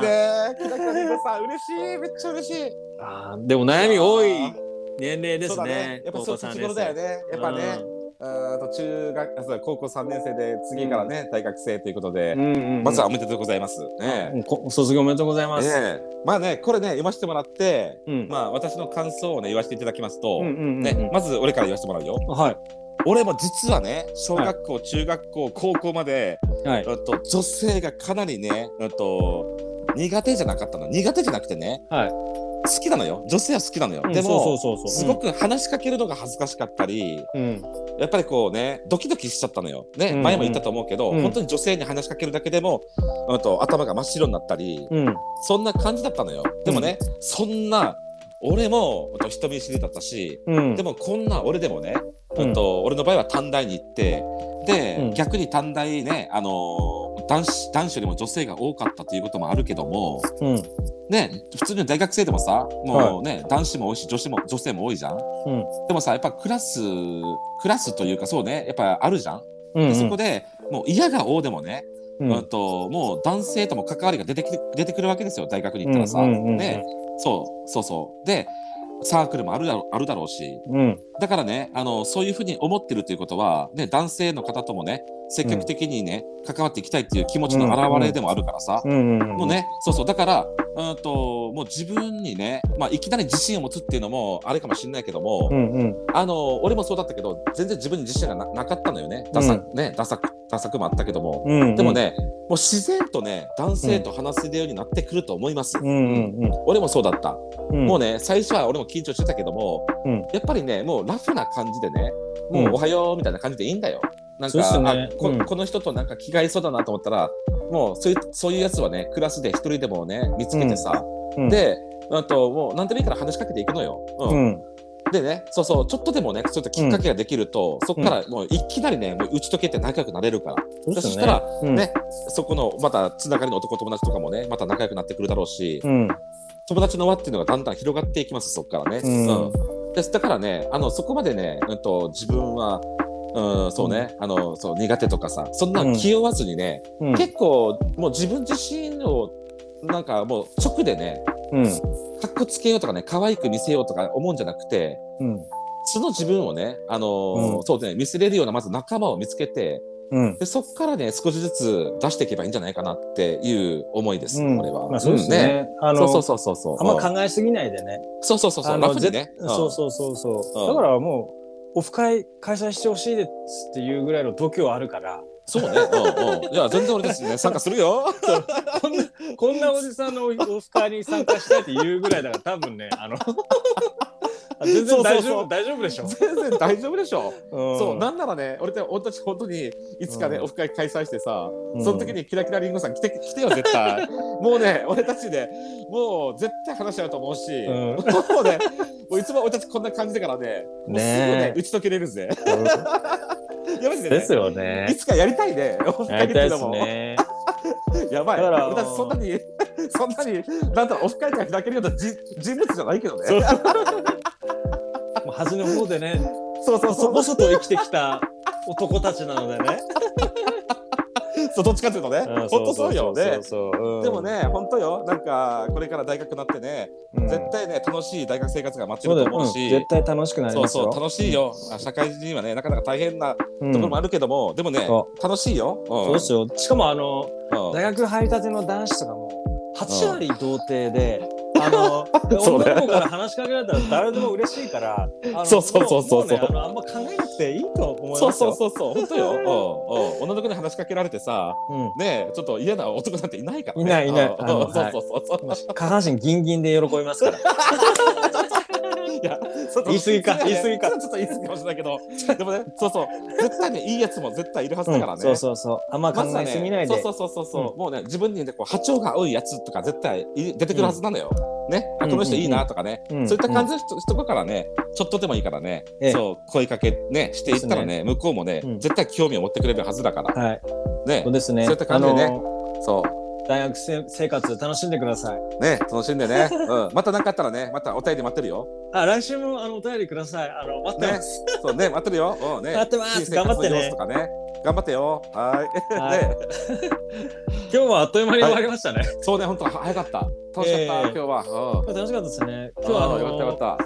Speaker 2: キラキラリンゴさん、嬉しい。めっちゃ嬉しい。
Speaker 1: あーでも悩み多い年齢です
Speaker 2: そうだ
Speaker 1: ね。
Speaker 2: やっぱそう年頃だよね。やっぱね、うーんと中学あそう高校3年生で次からね、大学生ということで、
Speaker 1: うん。うんうんうん
Speaker 2: まずはおめでとうございます。ね
Speaker 1: 卒業おめでとうございます。
Speaker 2: ええまあねこれね読ませてもらって、
Speaker 1: うん
Speaker 2: まあ私の感想をね言わせていただきますと、
Speaker 1: うんうんうん
Speaker 2: ねまず俺から言わせてもらうよ。
Speaker 1: はい。
Speaker 2: 俺も実はね小学校、中学校高校まで、
Speaker 1: はい。
Speaker 2: うんと女性がかなりね、うんと苦手じゃなかったの。苦手じゃなくてね
Speaker 1: はい。
Speaker 2: 好きなのよ。女性は好きなのよ、
Speaker 1: うん
Speaker 2: でもすごく話しかけるのが恥ずかしかったり
Speaker 1: うん。
Speaker 2: やっぱりこうねドキドキしちゃったのよ、ね
Speaker 1: うんうん。
Speaker 2: 前も言ったと思うけど、
Speaker 1: うん。
Speaker 2: 本当に女性に話しかけるだけでも、うん、と頭が真っ白になったり
Speaker 1: うん。
Speaker 2: そんな感じだったのよ。でもね、そんな俺も人見知りだったし
Speaker 1: うん。
Speaker 2: でもこんな俺でもね、
Speaker 1: うん
Speaker 2: うんと俺の場合は短大に行ってで、
Speaker 1: うん
Speaker 2: 逆に短大ね、あのー男子男子よりも女性が多かったということもあるけども
Speaker 1: うん。
Speaker 2: ね普通に大学生でもさもうね、男子も多いし女子も女性も多いじゃん
Speaker 1: うん。
Speaker 2: でもさやっぱクラスクラスというかそうねやっぱあるじゃん、
Speaker 1: うん。
Speaker 2: でそこでもう嫌が王でもね、
Speaker 1: うん。
Speaker 2: うんともう男性とも関わりが出てきて出てくるわけですよ大学に行ったらさ、
Speaker 1: うんうんうんうん
Speaker 2: ね。そうそうそう。でサークルもあるだろあるだろうし。
Speaker 1: うん。
Speaker 2: だからねあのそういうふうに思ってるということは、ね、男性の方ともね積極的にね、関わっていきたいっていう気持ちの表れでもあるからさ、
Speaker 1: うん。うん。
Speaker 2: もう。ねそうそうだからうんともう自分にね、まあ、いきなり自信を持つっていうのもあれかもしれないけども、
Speaker 1: うん。うん。
Speaker 2: あの俺もそうだったけど全然自分に自信がななかったのよねダサ,、
Speaker 1: う
Speaker 2: ねダサくダサくもあったけども、
Speaker 1: うん。
Speaker 2: でも。ねもう自然とね男性と話せるようになってくると思います、
Speaker 1: うん。うん。うん。
Speaker 2: 俺もそうだった、
Speaker 1: うん。
Speaker 2: もうね最初は俺も緊張してたけども、
Speaker 1: うん
Speaker 2: やっぱりねもうラフな感じでねも
Speaker 1: うん。
Speaker 2: うおはようみたいな感じでいいんだよ。なんか、
Speaker 1: ね。
Speaker 2: あこ
Speaker 1: うん。
Speaker 2: この人となんか気が合いそうだなと思ったらもうそういうそういうやつはねクラスで一人でもね見つけてさ、
Speaker 1: うん、
Speaker 2: であともう何でもいいから話しかけていくのよ、うん。
Speaker 1: うん。
Speaker 2: でね、そうそう、ちょっとでもね、そういったきっかけができると、そこからもういきなりね、もう打ち解けて仲良くなれるから、
Speaker 1: そね。
Speaker 2: そしたら、
Speaker 1: うん。
Speaker 2: ね、そこのまたつながりの男友達とかもね、また仲良くなってくるだろうし、
Speaker 1: うん。
Speaker 2: 友達の輪っていうのがだんだん広がっていきます、そこからね。
Speaker 1: うん。
Speaker 2: うんですだからね、あのそこまでね、うん、と自分は、うん、そうね、あのそう苦手とかさ、そんな気負わずにね、
Speaker 1: うん。
Speaker 2: 結構もう自分自身をなんかもう直でね、
Speaker 1: うん。
Speaker 2: かっこつけようとかね、可愛く見せようとか思うんじゃなくて、
Speaker 1: うん。
Speaker 2: 素の自分をね、あのー
Speaker 1: うん
Speaker 2: そうね、見せれるようなまず仲間を見つけて、
Speaker 1: うん。
Speaker 2: でそこからね、少しずつ出していけばいいんじゃないかなっていう思いです、
Speaker 1: うん
Speaker 2: これは。
Speaker 1: まあ、そうですね。あの、
Speaker 2: そうそうそうそうそう。
Speaker 1: あんま考えすぎないでね。
Speaker 2: そうそうそうそう、にね。
Speaker 1: ぜそうそうそうそう。
Speaker 2: うん
Speaker 1: だからもう、オフ会開催してほしいですっていうぐらいの度胸あるから、
Speaker 2: そうね。うんうん。いや、全然俺ですね、参加するよ。
Speaker 1: こんな、こんなおじさんのオフ会に参加したいって言うぐらいだから、多分ね、あの、あ全然大丈夫、大丈夫でしょ？
Speaker 2: 全然大丈夫でしょ？
Speaker 1: うん
Speaker 2: そう、なんならね、俺俺たち本当にいつかね、
Speaker 1: うん
Speaker 2: オフ会開催してさ、
Speaker 1: うん
Speaker 2: その時にキラキラリンゴさん来て来てよ、絶対。もうね、俺たちでもう絶対話し合うと思うし、
Speaker 1: うん
Speaker 2: もうね、もういつも俺たちこんな感じだからね、もうすぐね
Speaker 1: ね、
Speaker 2: 打ち解けれるぜ。
Speaker 1: うん
Speaker 2: やばいね。
Speaker 1: ですよね
Speaker 2: い。つかやりたいね、オフ
Speaker 1: や
Speaker 2: 会っても。
Speaker 1: ね。
Speaker 2: やばい。
Speaker 1: だから
Speaker 2: 俺たちそんなに、そんなに、なんだろう、オフ会が開けるような人人物じゃないけどね。
Speaker 1: そうもう端の方でね、
Speaker 2: そうそうそう。
Speaker 1: 細々と生きてきた男たちなのでね。
Speaker 2: そうどっちかっていうとね、
Speaker 1: ん
Speaker 2: 本当そうよね。でもね、本当よ、なんかこれから大学になってね、
Speaker 1: うん。
Speaker 2: 絶対ね、楽しい大学生活が待ってると思うし、
Speaker 1: 絶対楽しくなり
Speaker 2: そう
Speaker 1: ますよ。
Speaker 2: そう、楽しいよ。あ社会人はね、なかなか大変なと
Speaker 1: うん。
Speaker 2: ころもあるけども、でもね
Speaker 1: そ、
Speaker 2: 楽しいよ。うん。
Speaker 1: そうですよ。しかもあの
Speaker 2: うん。
Speaker 1: 大学入りたての男子とかも8割童貞で、あの
Speaker 2: そうね。
Speaker 1: 女の子から話しかけられたら誰でも嬉しいから、
Speaker 2: そうそうそうそう。
Speaker 1: ももね。あのあんま考えなくていいと思いますよ。
Speaker 2: そうそうそうそう、本当よ。うん。うん。女の子に話しかけられてさ、
Speaker 1: うん。
Speaker 2: ね、ちょっと嫌な男なんていないからね。
Speaker 1: いないいない。
Speaker 2: そうそうそう
Speaker 1: 下半身ギンギンで喜びますから。言い過ぎか言い過ぎか。
Speaker 2: ちょっと言い過ぎかもしれないけど、でもね、そうそう、絶対ね、いいやつも絶対いるはずだからね。
Speaker 1: そうそうそう。あんま考えすぎないで。
Speaker 2: そうそうそうそうそう、もうね自分にねこう波長が合うやつとか絶対い出てくるはずなのよ。ね、あ
Speaker 1: うん
Speaker 2: この人いいなとかね、
Speaker 1: うん
Speaker 2: そういった感じの人,、人からね。ちょっとでもいいからね、
Speaker 1: ええ。
Speaker 2: そう声かけねしていったらね向こうもね、
Speaker 1: うん。
Speaker 2: 絶対興味を持ってくれるはずだから、
Speaker 1: はい。
Speaker 2: ね。
Speaker 1: そうですね。
Speaker 2: そういった感じでね。
Speaker 1: あの
Speaker 2: そ
Speaker 1: 大学生生活楽しんでください。
Speaker 2: うね楽しんでね、うん、また何かあったらねまたお便り待ってるよ。
Speaker 1: あ、来週もあのお便りください。あの待って
Speaker 2: ね
Speaker 1: ます。
Speaker 2: そうね待ってるよ。うんね
Speaker 1: 待ってます頑張ってね
Speaker 2: とかね頑張ってよ。はい。
Speaker 1: はい
Speaker 2: ね
Speaker 1: 今日はあっという間に終わりましたね。
Speaker 2: そうね、本当早かった。楽しかった、
Speaker 1: えー
Speaker 2: 今日は。うん
Speaker 1: 楽しかったですね。今日はあの
Speaker 2: よかったよかっ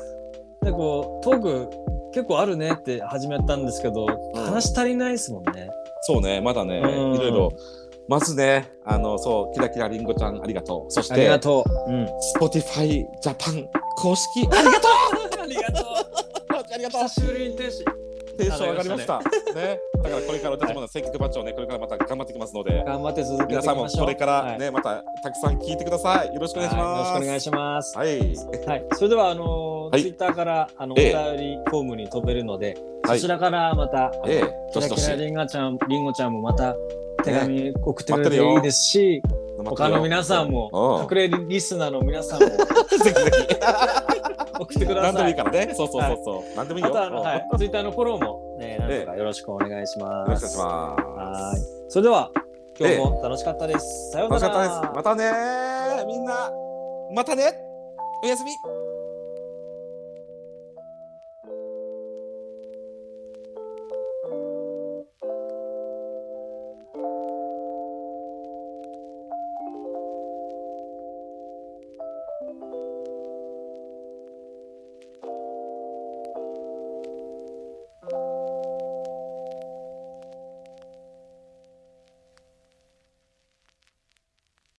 Speaker 2: た。
Speaker 1: ねこうトーク結構あるねって始めたんですけど、話し足りないですもんね。
Speaker 2: そうね、まだね、
Speaker 1: うん
Speaker 2: いろいろ。まずね、あの、そう、キラキラりんごちゃん、ありがとう。そし
Speaker 1: ありが
Speaker 2: て、
Speaker 1: とう。うん。
Speaker 2: Spotify Japan 公式、ありがと
Speaker 1: ありがとう。
Speaker 2: うありがとう
Speaker 1: 久しぶりに天使。
Speaker 2: テンション上がりました。ね。だからこれから私も選挙バッジをね、これからまた頑張っていきますので、
Speaker 1: 頑張って続けてい
Speaker 2: 皆
Speaker 1: きましょう。
Speaker 2: さんもこれから
Speaker 1: はい
Speaker 2: ね、またたくさん聞いてください。よろしくお願いします。
Speaker 1: はいよろしくお願いします。
Speaker 2: はい。
Speaker 1: はい、それではあの
Speaker 2: はい
Speaker 1: ツイッターからあのお
Speaker 2: え
Speaker 1: 便
Speaker 2: え
Speaker 1: りフォームに飛べるので、
Speaker 2: はい
Speaker 1: そちらからまた、
Speaker 2: ええ、
Speaker 1: キラキラ。リンガちゃん、リンゴちゃんもまた手紙送ってくれていいですし、他の皆さんも
Speaker 2: うん
Speaker 1: 隠れリスナーの皆さんも
Speaker 2: ぜひぜひ。
Speaker 1: 送ってくだ
Speaker 2: 何でも
Speaker 1: さい。
Speaker 2: いいからね。そうそうそうそう。何でもいいよ。
Speaker 1: あとあの、
Speaker 2: うん
Speaker 1: はい、ツイッターのフォローも、ね、なんとかよろしくお願いします。
Speaker 2: よろしくお願いします。
Speaker 1: はい。それでは今日も楽しかったです。さようなら。
Speaker 2: 楽しかったです。またねーみんな。またねおやすみ